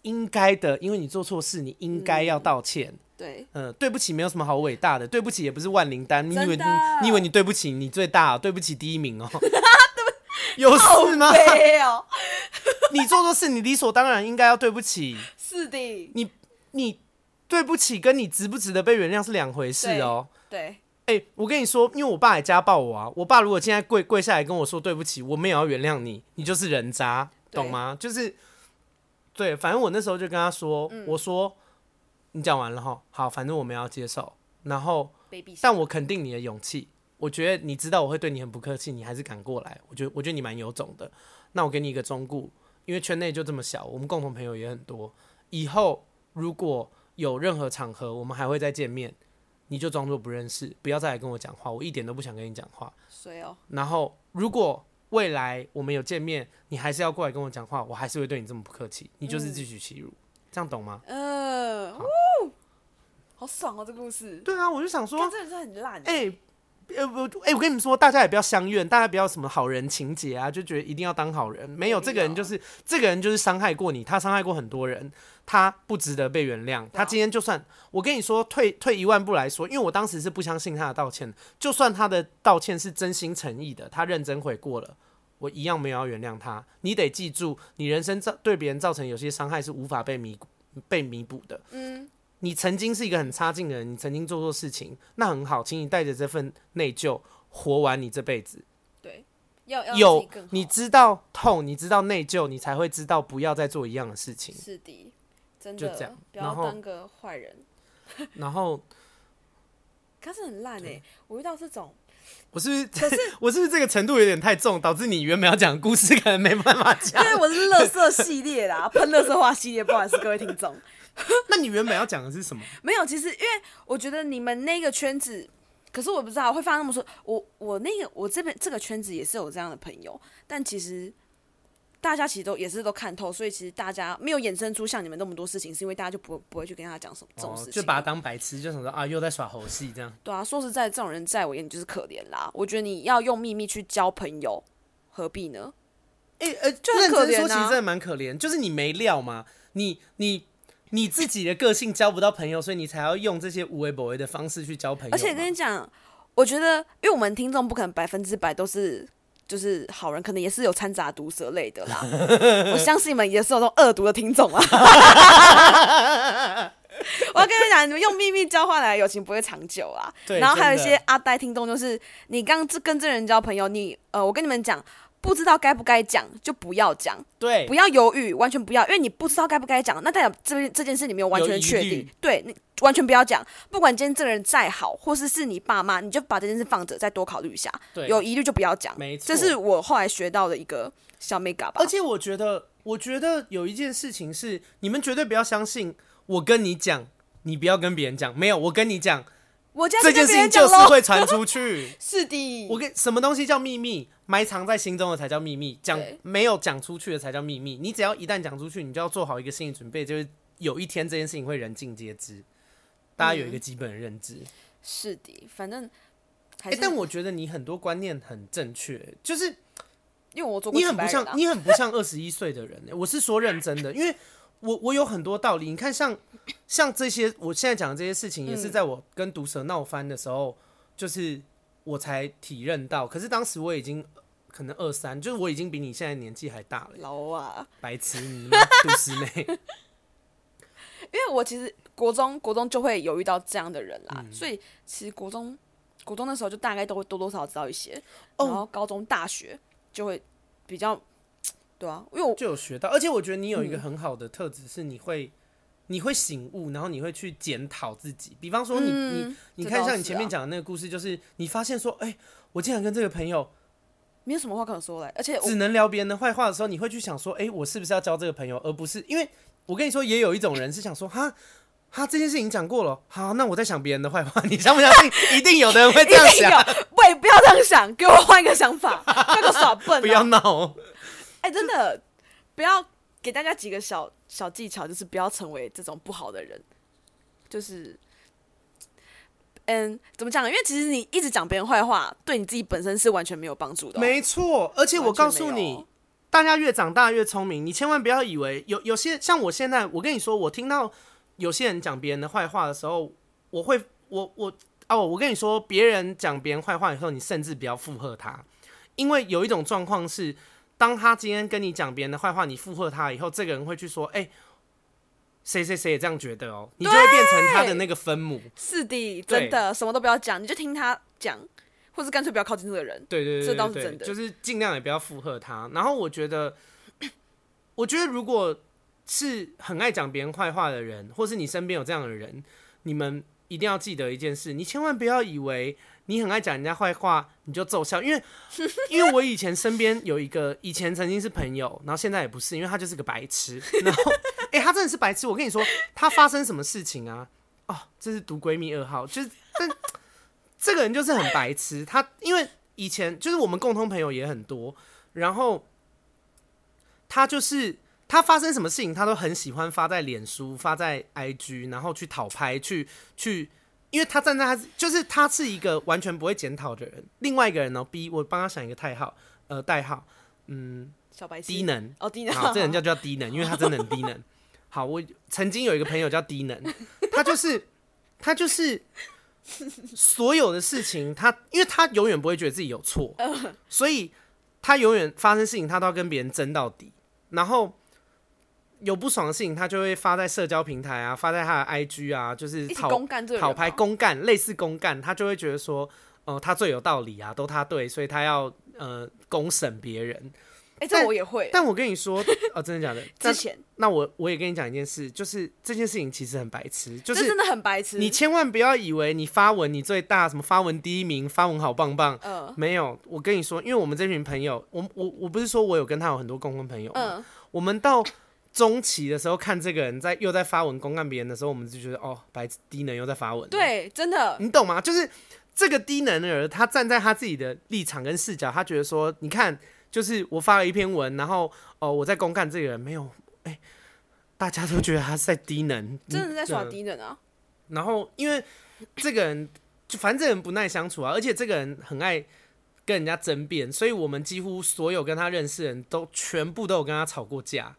应该的，因为你做错事，你应该要道歉。嗯、对，嗯，对不起，没有什么好伟大的，对不起也不是万灵丹。你以为你，你以为你对不起你最大，对不起第一名哦、喔。有事吗？喔、你做错事，你理所当然应该要对不起。是的，你你对不起，跟你值不值得被原谅是两回事哦、喔。对，哎、欸，我跟你说，因为我爸也家暴我啊。我爸如果现在跪跪下来跟我说对不起，我们也要原谅你，你就是人渣，懂吗？就是。对，反正我那时候就跟他说：“嗯、我说你讲完了哈，好，反正我们要接受。然后，但我肯定你的勇气。我觉得你知道我会对你很不客气，你还是敢过来。我觉得，我觉得你蛮有种的。那我给你一个忠告，因为圈内就这么小，我们共同朋友也很多。以后如果有任何场合，我们还会再见面，你就装作不认识，不要再来跟我讲话。我一点都不想跟你讲话。谁哦？然后如果……未来我们有见面，你还是要过来跟我讲话，我还是会对你这么不客气，你就是自取其辱，嗯，这样懂吗？嗯，好，好爽哦，这故事。对啊，我就想说，真的是很烂。哎、欸，呃，不，哎，我跟你们说，大家也不要相怨，大家不要什么好人情节啊，就觉得一定要当好人。没有，这个人就是这个人就是伤害过你，他伤害过很多人。他不值得被原谅。他今天就算我跟你说退退一万步来说，因为我当时是不相信他的道歉，就算他的道歉是真心诚意的，他认真悔过了，我一样没有要原谅他。你得记住，你人生造对别人造成有些伤害是无法被弥被弥补的。嗯，你曾经是一个很差劲的人，你曾经做错事情，那很好，请你带着这份内疚活完你这辈子。对，要要有你知道痛，你知道内疚，你才会知道不要再做一样的事情。是的。真的就这样，不要当个坏人。然后，可是很烂哎、欸！我遇到这种，我是不是？可是 我是不是这个程度有点太重，导致你原本要讲的故事可能没办法讲？因为我是乐色系列啦，喷乐色话系列，不好意思各位听众。那你原本要讲的是什么？没有，其实因为我觉得你们那个圈子，可是我不知道会发生那么说。我我那个我这边这个圈子也是有这样的朋友，但其实。大家其实都也是都看透，所以其实大家没有衍生出像你们那么多事情，是因为大家就不不会去跟他讲什么这种事情，哦，就把他当白痴，就想说啊，又在耍猴戏这样。对啊，说实在，这种人在我眼里就是可怜啦。我觉得你要用秘密去交朋友，何必呢？哎、欸、呃，就很可怜啊，说其实真的蛮可怜，就是你没料嘛，你你你自己的个性交不到朋友，所以你才要用这些无微不微的方式去交朋友。而且跟你讲，我觉得，因为我们听众不可能百分之百都是。就是好人，可能也是有掺杂毒舌类的啦。我相信你们也是有这种恶毒的听众啊。我要跟你讲，你们用秘密交换来的友情不会长久啊。然后还有一些阿呆听众，就是你刚跟这人交朋友，你呃，我跟你们讲。不知道该不该讲就不要讲，对，不要犹豫，完全不要，因为你不知道该不该讲，那代表这这件事你没有完全确定，对，你完全不要讲。不管今天这个人再好，或是是你爸妈，你就把这件事放着，再多考虑一下。对，有疑虑就不要讲。没错，这是我后来学到的一个小眉角吧。而且我觉得，我觉得有一件事情是，你们绝对不要相信我跟你讲，你不要跟别人讲。没有，我跟你讲。我这件事情就是会传出去，是的。我跟什么东西叫秘密？埋藏在心中的才叫秘密，讲没有讲出去的才叫秘密。你只要一旦讲出去，你就要做好一个心理准备，就是有一天这件事情会人尽皆知。大家有一个基本的认知。嗯、是的，反正哎、欸，但我觉得你很多观念很正确，就是因为我做你很不像，你很不像二十一岁的人。我是说认真的，因为。我我有很多道理，你看像像这些，我现在讲的这些事情，也是在我跟毒蛇闹翻的时候，就是我才体认到。可是当时我已经可能二三，就是我已经比你现在年纪还大了。老啊，白痴，师妹。因为我其实国中国中就会有遇到这样的人啦，所以其实国中国中的时候就大概都会多多少少知道一些，然后高中大学就会比较。对啊，因为我就有学到，而且我觉得你有一个很好的特质，是你会、嗯、你会醒悟，然后你会去检讨自己。比方说你，你、嗯、你你看，像你前面讲的那个故事，就是你发现说，哎、欸，我竟然跟这个朋友没有什么话可说嘞，而且只能聊别人的坏话的时候，你会去想说，哎、欸，我是不是要交这个朋友，而不是因为我跟你说，也有一种人是想说，哈哈，这件事情讲过了，好，那我在想别人的坏话，你相不相信？一定有的人会这样想，喂，不要这样想，给我换一个想法，那个耍笨、啊，不要闹。哎、欸，真的，不要给大家几个小小技巧，就是不要成为这种不好的人。就是，嗯，怎么讲？因为其实你一直讲别人坏话，对你自己本身是完全没有帮助的、喔。没错，而且我告诉你，大家越长大越聪明，你千万不要以为有有些像我现在，我跟你说，我听到有些人讲别人的坏话的时候，我会，我我哦，我跟你说，别人讲别人坏话以后，你甚至不要附和他，因为有一种状况是。当他今天跟你讲别人的坏话，你附和他以后，这个人会去说：“哎、欸，谁谁谁也这样觉得哦。”你就会变成他的那个分母。是的，真的，什么都不要讲，你就听他讲，或是干脆不要靠近这个人。对对对，对，这倒是真的，就是尽量也不要附和他。然后我觉得，我觉得如果是很爱讲别人坏话的人，或是你身边有这样的人，你们一定要记得一件事：你千万不要以为。你很爱讲人家坏话，你就奏效，因为 因为我以前身边有一个以前曾经是朋友，然后现在也不是，因为他就是个白痴。然后，哎、他真的是白痴。我跟你说，他发生什么事情啊？哦，这是毒闺蜜二号，就是但这个人就是很白痴。他因为以前就是我们共同朋友也很多，然后他就是他发生什么事情，他都很喜欢发在脸书、发在 IG，然后去讨拍，去去。因为他站在他，就是他是一个完全不会检讨的人。另外一个人呢、喔、，B，我帮他想一个代号，呃，代号，嗯，小白低能哦，低能，好，这人叫叫低能，因为他真的很低能。好，我曾经有一个朋友叫低能，他就是他就是所有的事情，他因为他永远不会觉得自己有错，所以他永远发生事情，他都要跟别人争到底，然后。有不爽的事情，他就会发在社交平台啊，发在他的 IG 啊，就是讨讨拍公干，类似公干，他就会觉得说，哦、呃，他最有道理啊，都他对，所以他要呃公审别人。哎、欸，这我也会。但我跟你说，哦，真的假的？之前，那我我也跟你讲一件事，就是这件事情其实很白痴，就是真的很白痴。你千万不要以为你发文你最大，什么发文第一名，发文好棒棒。嗯、呃。没有，我跟你说，因为我们这群朋友，我我我不是说我有跟他有很多共同朋友，嗯、呃，我们到。中期的时候看这个人在又在发文公干别人的时候，我们就觉得哦，白低能又在发文。对，真的，你懂吗？就是这个低能的人，他站在他自己的立场跟视角，他觉得说，你看，就是我发了一篇文，然后哦、呃，我在公干这个人没有，哎、欸，大家都觉得他是在低能，真的在耍低能啊。然后因为这个人，就反正这人不耐相处啊，而且这个人很爱跟人家争辩，所以我们几乎所有跟他认识的人都全部都有跟他吵过架。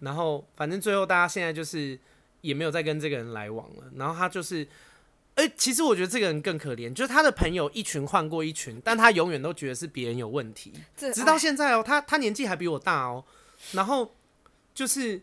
然后反正最后大家现在就是也没有再跟这个人来往了。然后他就是，哎、欸，其实我觉得这个人更可怜，就是他的朋友一群换过一群，但他永远都觉得是别人有问题，直到现在哦，他他年纪还比我大哦，然后就是。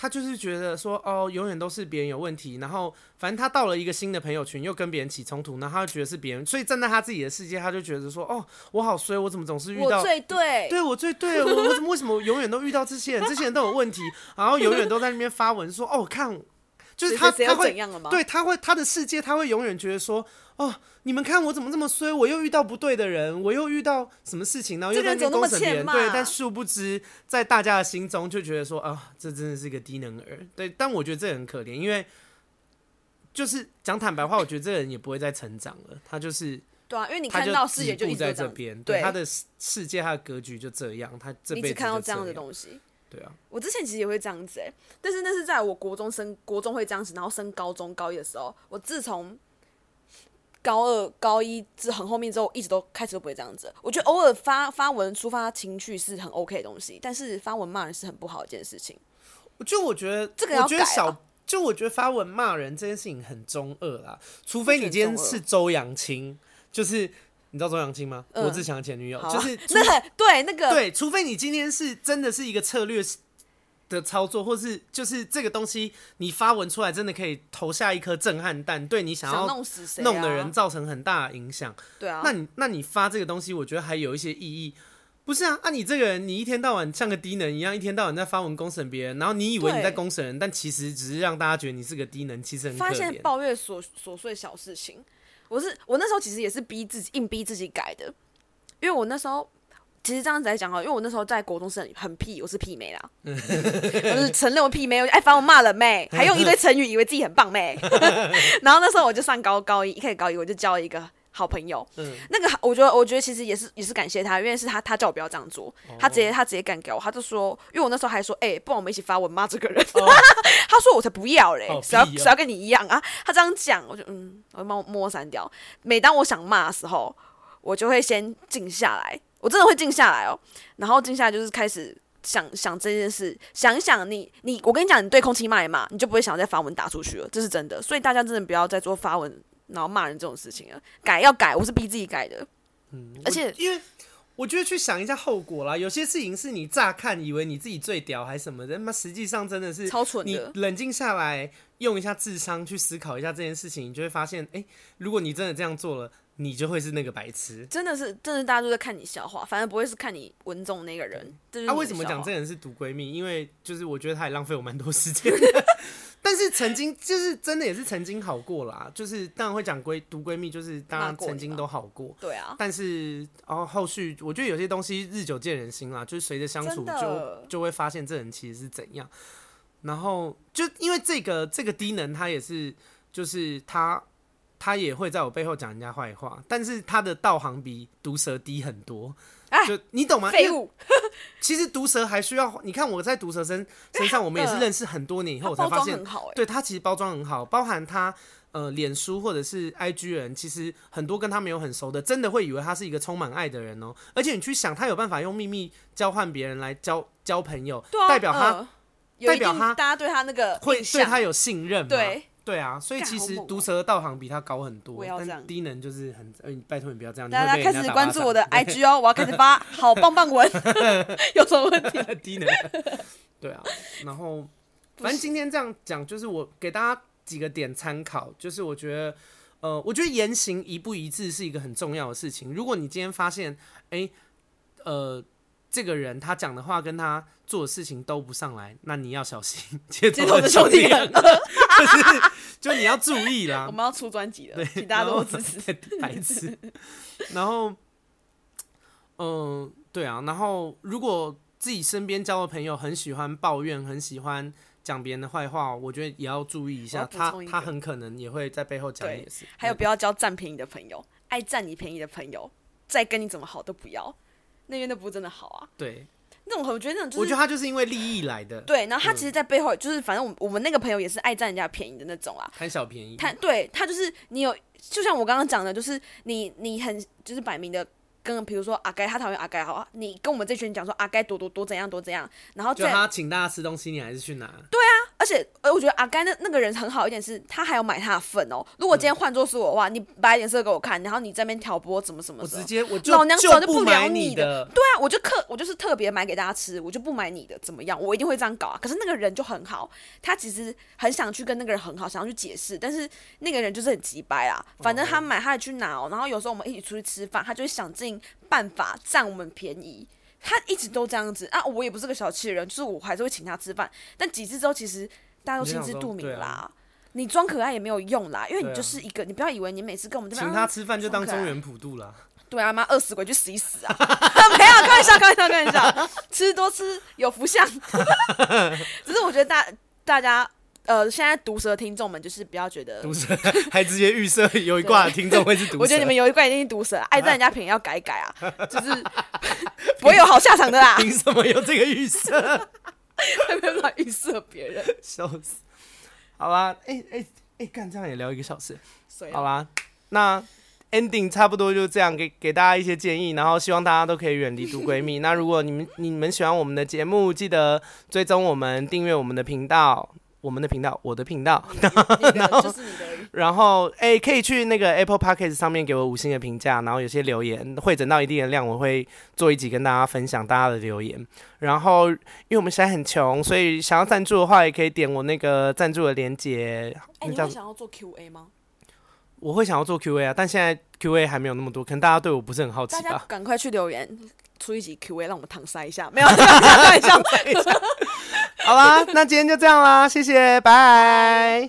他就是觉得说，哦，永远都是别人有问题，然后反正他到了一个新的朋友群，又跟别人起冲突，然后他就觉得是别人，所以站在他自己的世界，他就觉得说，哦，我好衰，我怎么总是遇到我最对，对我最对，我我怎么为什么永远都遇到这些人，这些人都有问题，然后永远都在那边发文说，哦，看，就是他他会对他会他的世界，他会永远觉得说。哦，你们看我怎么这么衰？我又遇到不对的人，我又遇到什么事情，然后又在那边公审别人。对，但殊不知，在大家的心中就觉得说，啊、哦，这真的是一个低能儿。对，但我觉得这很可怜，因为就是讲坦白话，我觉得这个人也不会再成长了。他就是对啊，因为你看到视野就一直在这边，对他的世界，他的格局就这样。他这辈子看到这样的东西，对啊。我之前其实也会这样子哎，但是那是在我国中升国中会这样子，然后升高中高一的时候，我自从。高二、高一之很后面之后，一直都开始都不会这样子。我觉得偶尔发发文抒发情绪是很 OK 的东西，但是发文骂人是很不好的一件事情。就我觉得这个要改小。就我觉得发文骂人这件事情很中二啦，除非你今天是周扬青，就是你知道周扬青吗？罗、嗯、志祥的前女友，啊、就是那很对那个对，除非你今天是真的是一个策略。的操作，或是就是这个东西，你发文出来，真的可以投下一颗震撼弹，对你想要弄死谁、弄的人造成很大的影响。对啊，那你那你发这个东西，我觉得还有一些意义。不是啊，啊，你这个人，你一天到晚像个低能一样，一天到晚在发文公审别人，然后你以为你在公审人，但其实只是让大家觉得你是个低能，其实很可怜。发现抱怨琐琐碎小事情，我是我那时候其实也是逼自己，硬逼自己改的，因为我那时候。其实这样子来讲哈，因为我那时候在国中是很很屁，我是屁妹啦，我是承认我屁妹，哎，反我骂了妹，还用一堆成语，以为自己很棒妹。然后那时候我就上高高一，一开始高一我就交了一个好朋友，嗯、那个我觉得我觉得其实也是也是感谢他，因为是他他叫我不要这样做，他直接他直接敢给我，他就说，因为我那时候还说，哎、欸，不然我们一起发文骂这个人，哦、他说我才不要嘞，谁要谁要跟你一样啊？他这样讲，我就嗯，我就默默删掉。每当我想骂的时候，我就会先静下来。我真的会静下来哦，然后静下来就是开始想想这件事，想一想你你，我跟你讲，你对空气骂一骂，你就不会想再发文打出去了，这是真的。所以大家真的不要再做发文然后骂人这种事情啊，改要改，我是逼自己改的。嗯，而且因为我觉得去想一下后果啦，有些事情是你乍看以为你自己最屌还是什么的，那实际上真的是超蠢的。你冷静下来，用一下智商去思考一下这件事情，你就会发现，哎，如果你真的这样做了。你就会是那个白痴，真的是，真的大家都在看你笑话，反而不会是看你文中那个人。他、啊、为什么讲这个人是毒闺蜜？因为就是我觉得他也浪费我蛮多时间，但是曾经就是真的也是曾经好过啦，就是当然会讲闺读闺蜜，就是当然曾经都好过。对啊，但是然后后续我觉得有些东西日久见人心啦，就是随着相处就就会发现这人其实是怎样。然后就因为这个这个低能，他也是就是他。他也会在我背后讲人家坏话，但是他的道行比毒蛇低很多。啊、就你懂吗？废物。其实毒蛇还需要你看我在毒蛇身身上，我们也是认识很多年以后，我才发现，对他其实包装很好，包含他呃脸书或者是 IG 人，其实很多跟他没有很熟的，真的会以为他是一个充满爱的人哦。而且你去想，他有办法用秘密交换别人来交交朋友，啊、代表他、呃、代表他大家对他那个会对他有信任吗？对。对啊，所以其实毒蛇的道行比他高很多，但低能就是很……哎，拜托你不要这样。大家开始关注我的 IG 哦，我要开始发 好棒棒文 有什么问题？低能。对啊，然后反正今天这样讲，就是我给大家几个点参考，就是我觉得，呃，我觉得言行一不一致是一个很重要的事情。如果你今天发现，哎，呃。这个人他讲的话跟他做的事情都不上来，那你要小心街头的兄弟人，就是就你要注意啦。我们要出专辑了，对，请大家多支持。白痴。然后，嗯、呃，对啊，然后如果自己身边交的朋友很喜欢抱怨，很喜欢讲别人的坏话，我觉得也要注意一下，他他很可能也会在背后讲你的事。还有不要交占便宜的朋友，爱占你便宜的朋友，再跟你怎么好都不要。那边的不真的好啊。对，那种我觉得那种、就是，我觉得他就是因为利益来的。对，然后他其实，在背后就是，反正我我们那个朋友也是爱占人家便宜的那种啊，贪小便宜。贪对他就是你有，就像我刚刚讲的，就是你你很就是摆明的。跟比如说阿该，他讨厌阿该，好啊，你跟我们这群人讲说阿该多多多怎样多怎样，然后就他请大家吃东西，你还是去拿？对啊，而且呃，我觉得阿甘那那个人很好一点是，他还要买他的份哦。如果今天换作是我的话，你摆脸色给我看，然后你在那边挑拨怎么怎么，我直接我老娘早就不聊你的。对啊，我就特我就是特别买给大家吃，我就不买你的，怎么样？我一定会这样搞啊。可是那个人就很好，他其实很想去跟那个人很好，想要去解释，但是那个人就是很急掰啊。反正他买他也去拿哦，然后有时候我们一起出去吃饭，他就会想尽办法占我们便宜，他一直都这样子啊！我也不是个小气的人，就是我还是会请他吃饭。但几次之后，其实大家都心知肚明啦。你装可爱也没有用啦，因为你就是一个，你不要以为你每次跟我们这边请他吃饭就当中原普渡了。对啊，妈饿死鬼去死一死啊！没有，开玩笑，开玩笑，开玩笑，吃多吃有福相。只是我觉得大大家。呃，现在毒舌听众们就是不要觉得毒舌，还直接预设 有一挂的听众会是毒舌。我觉得你们有一挂一定是毒舌，爱占人家便宜要改改啊，就是不会有好下场的啦。凭什么有这个预设？没办法预设别人，笑死。好吧，哎哎哎，干这样也聊一个小时，啊、好啦，那 ending 差不多就这样，给给大家一些建议，然后希望大家都可以远离毒闺蜜。那如果你们你们喜欢我们的节目，记得追踪我们，订阅我们的频道。我们的频道，我的频道，然后，然后，哎，可以去那个 Apple Podcast 上面给我五星的评价，然后有些留言汇整到一定的量，我会做一集跟大家分享大家的留言。然后，因为我们现在很穷，所以想要赞助的话，也可以点我那个赞助的链接。哎，你会想要做 QA 吗？我会想要做 QA 啊，但现在 QA 还没有那么多，可能大家对我不是很好奇吧。赶快去留言，出一集 QA，让我们搪塞一下。没有，开玩笑。好啦，那今天就这样啦，谢谢，拜。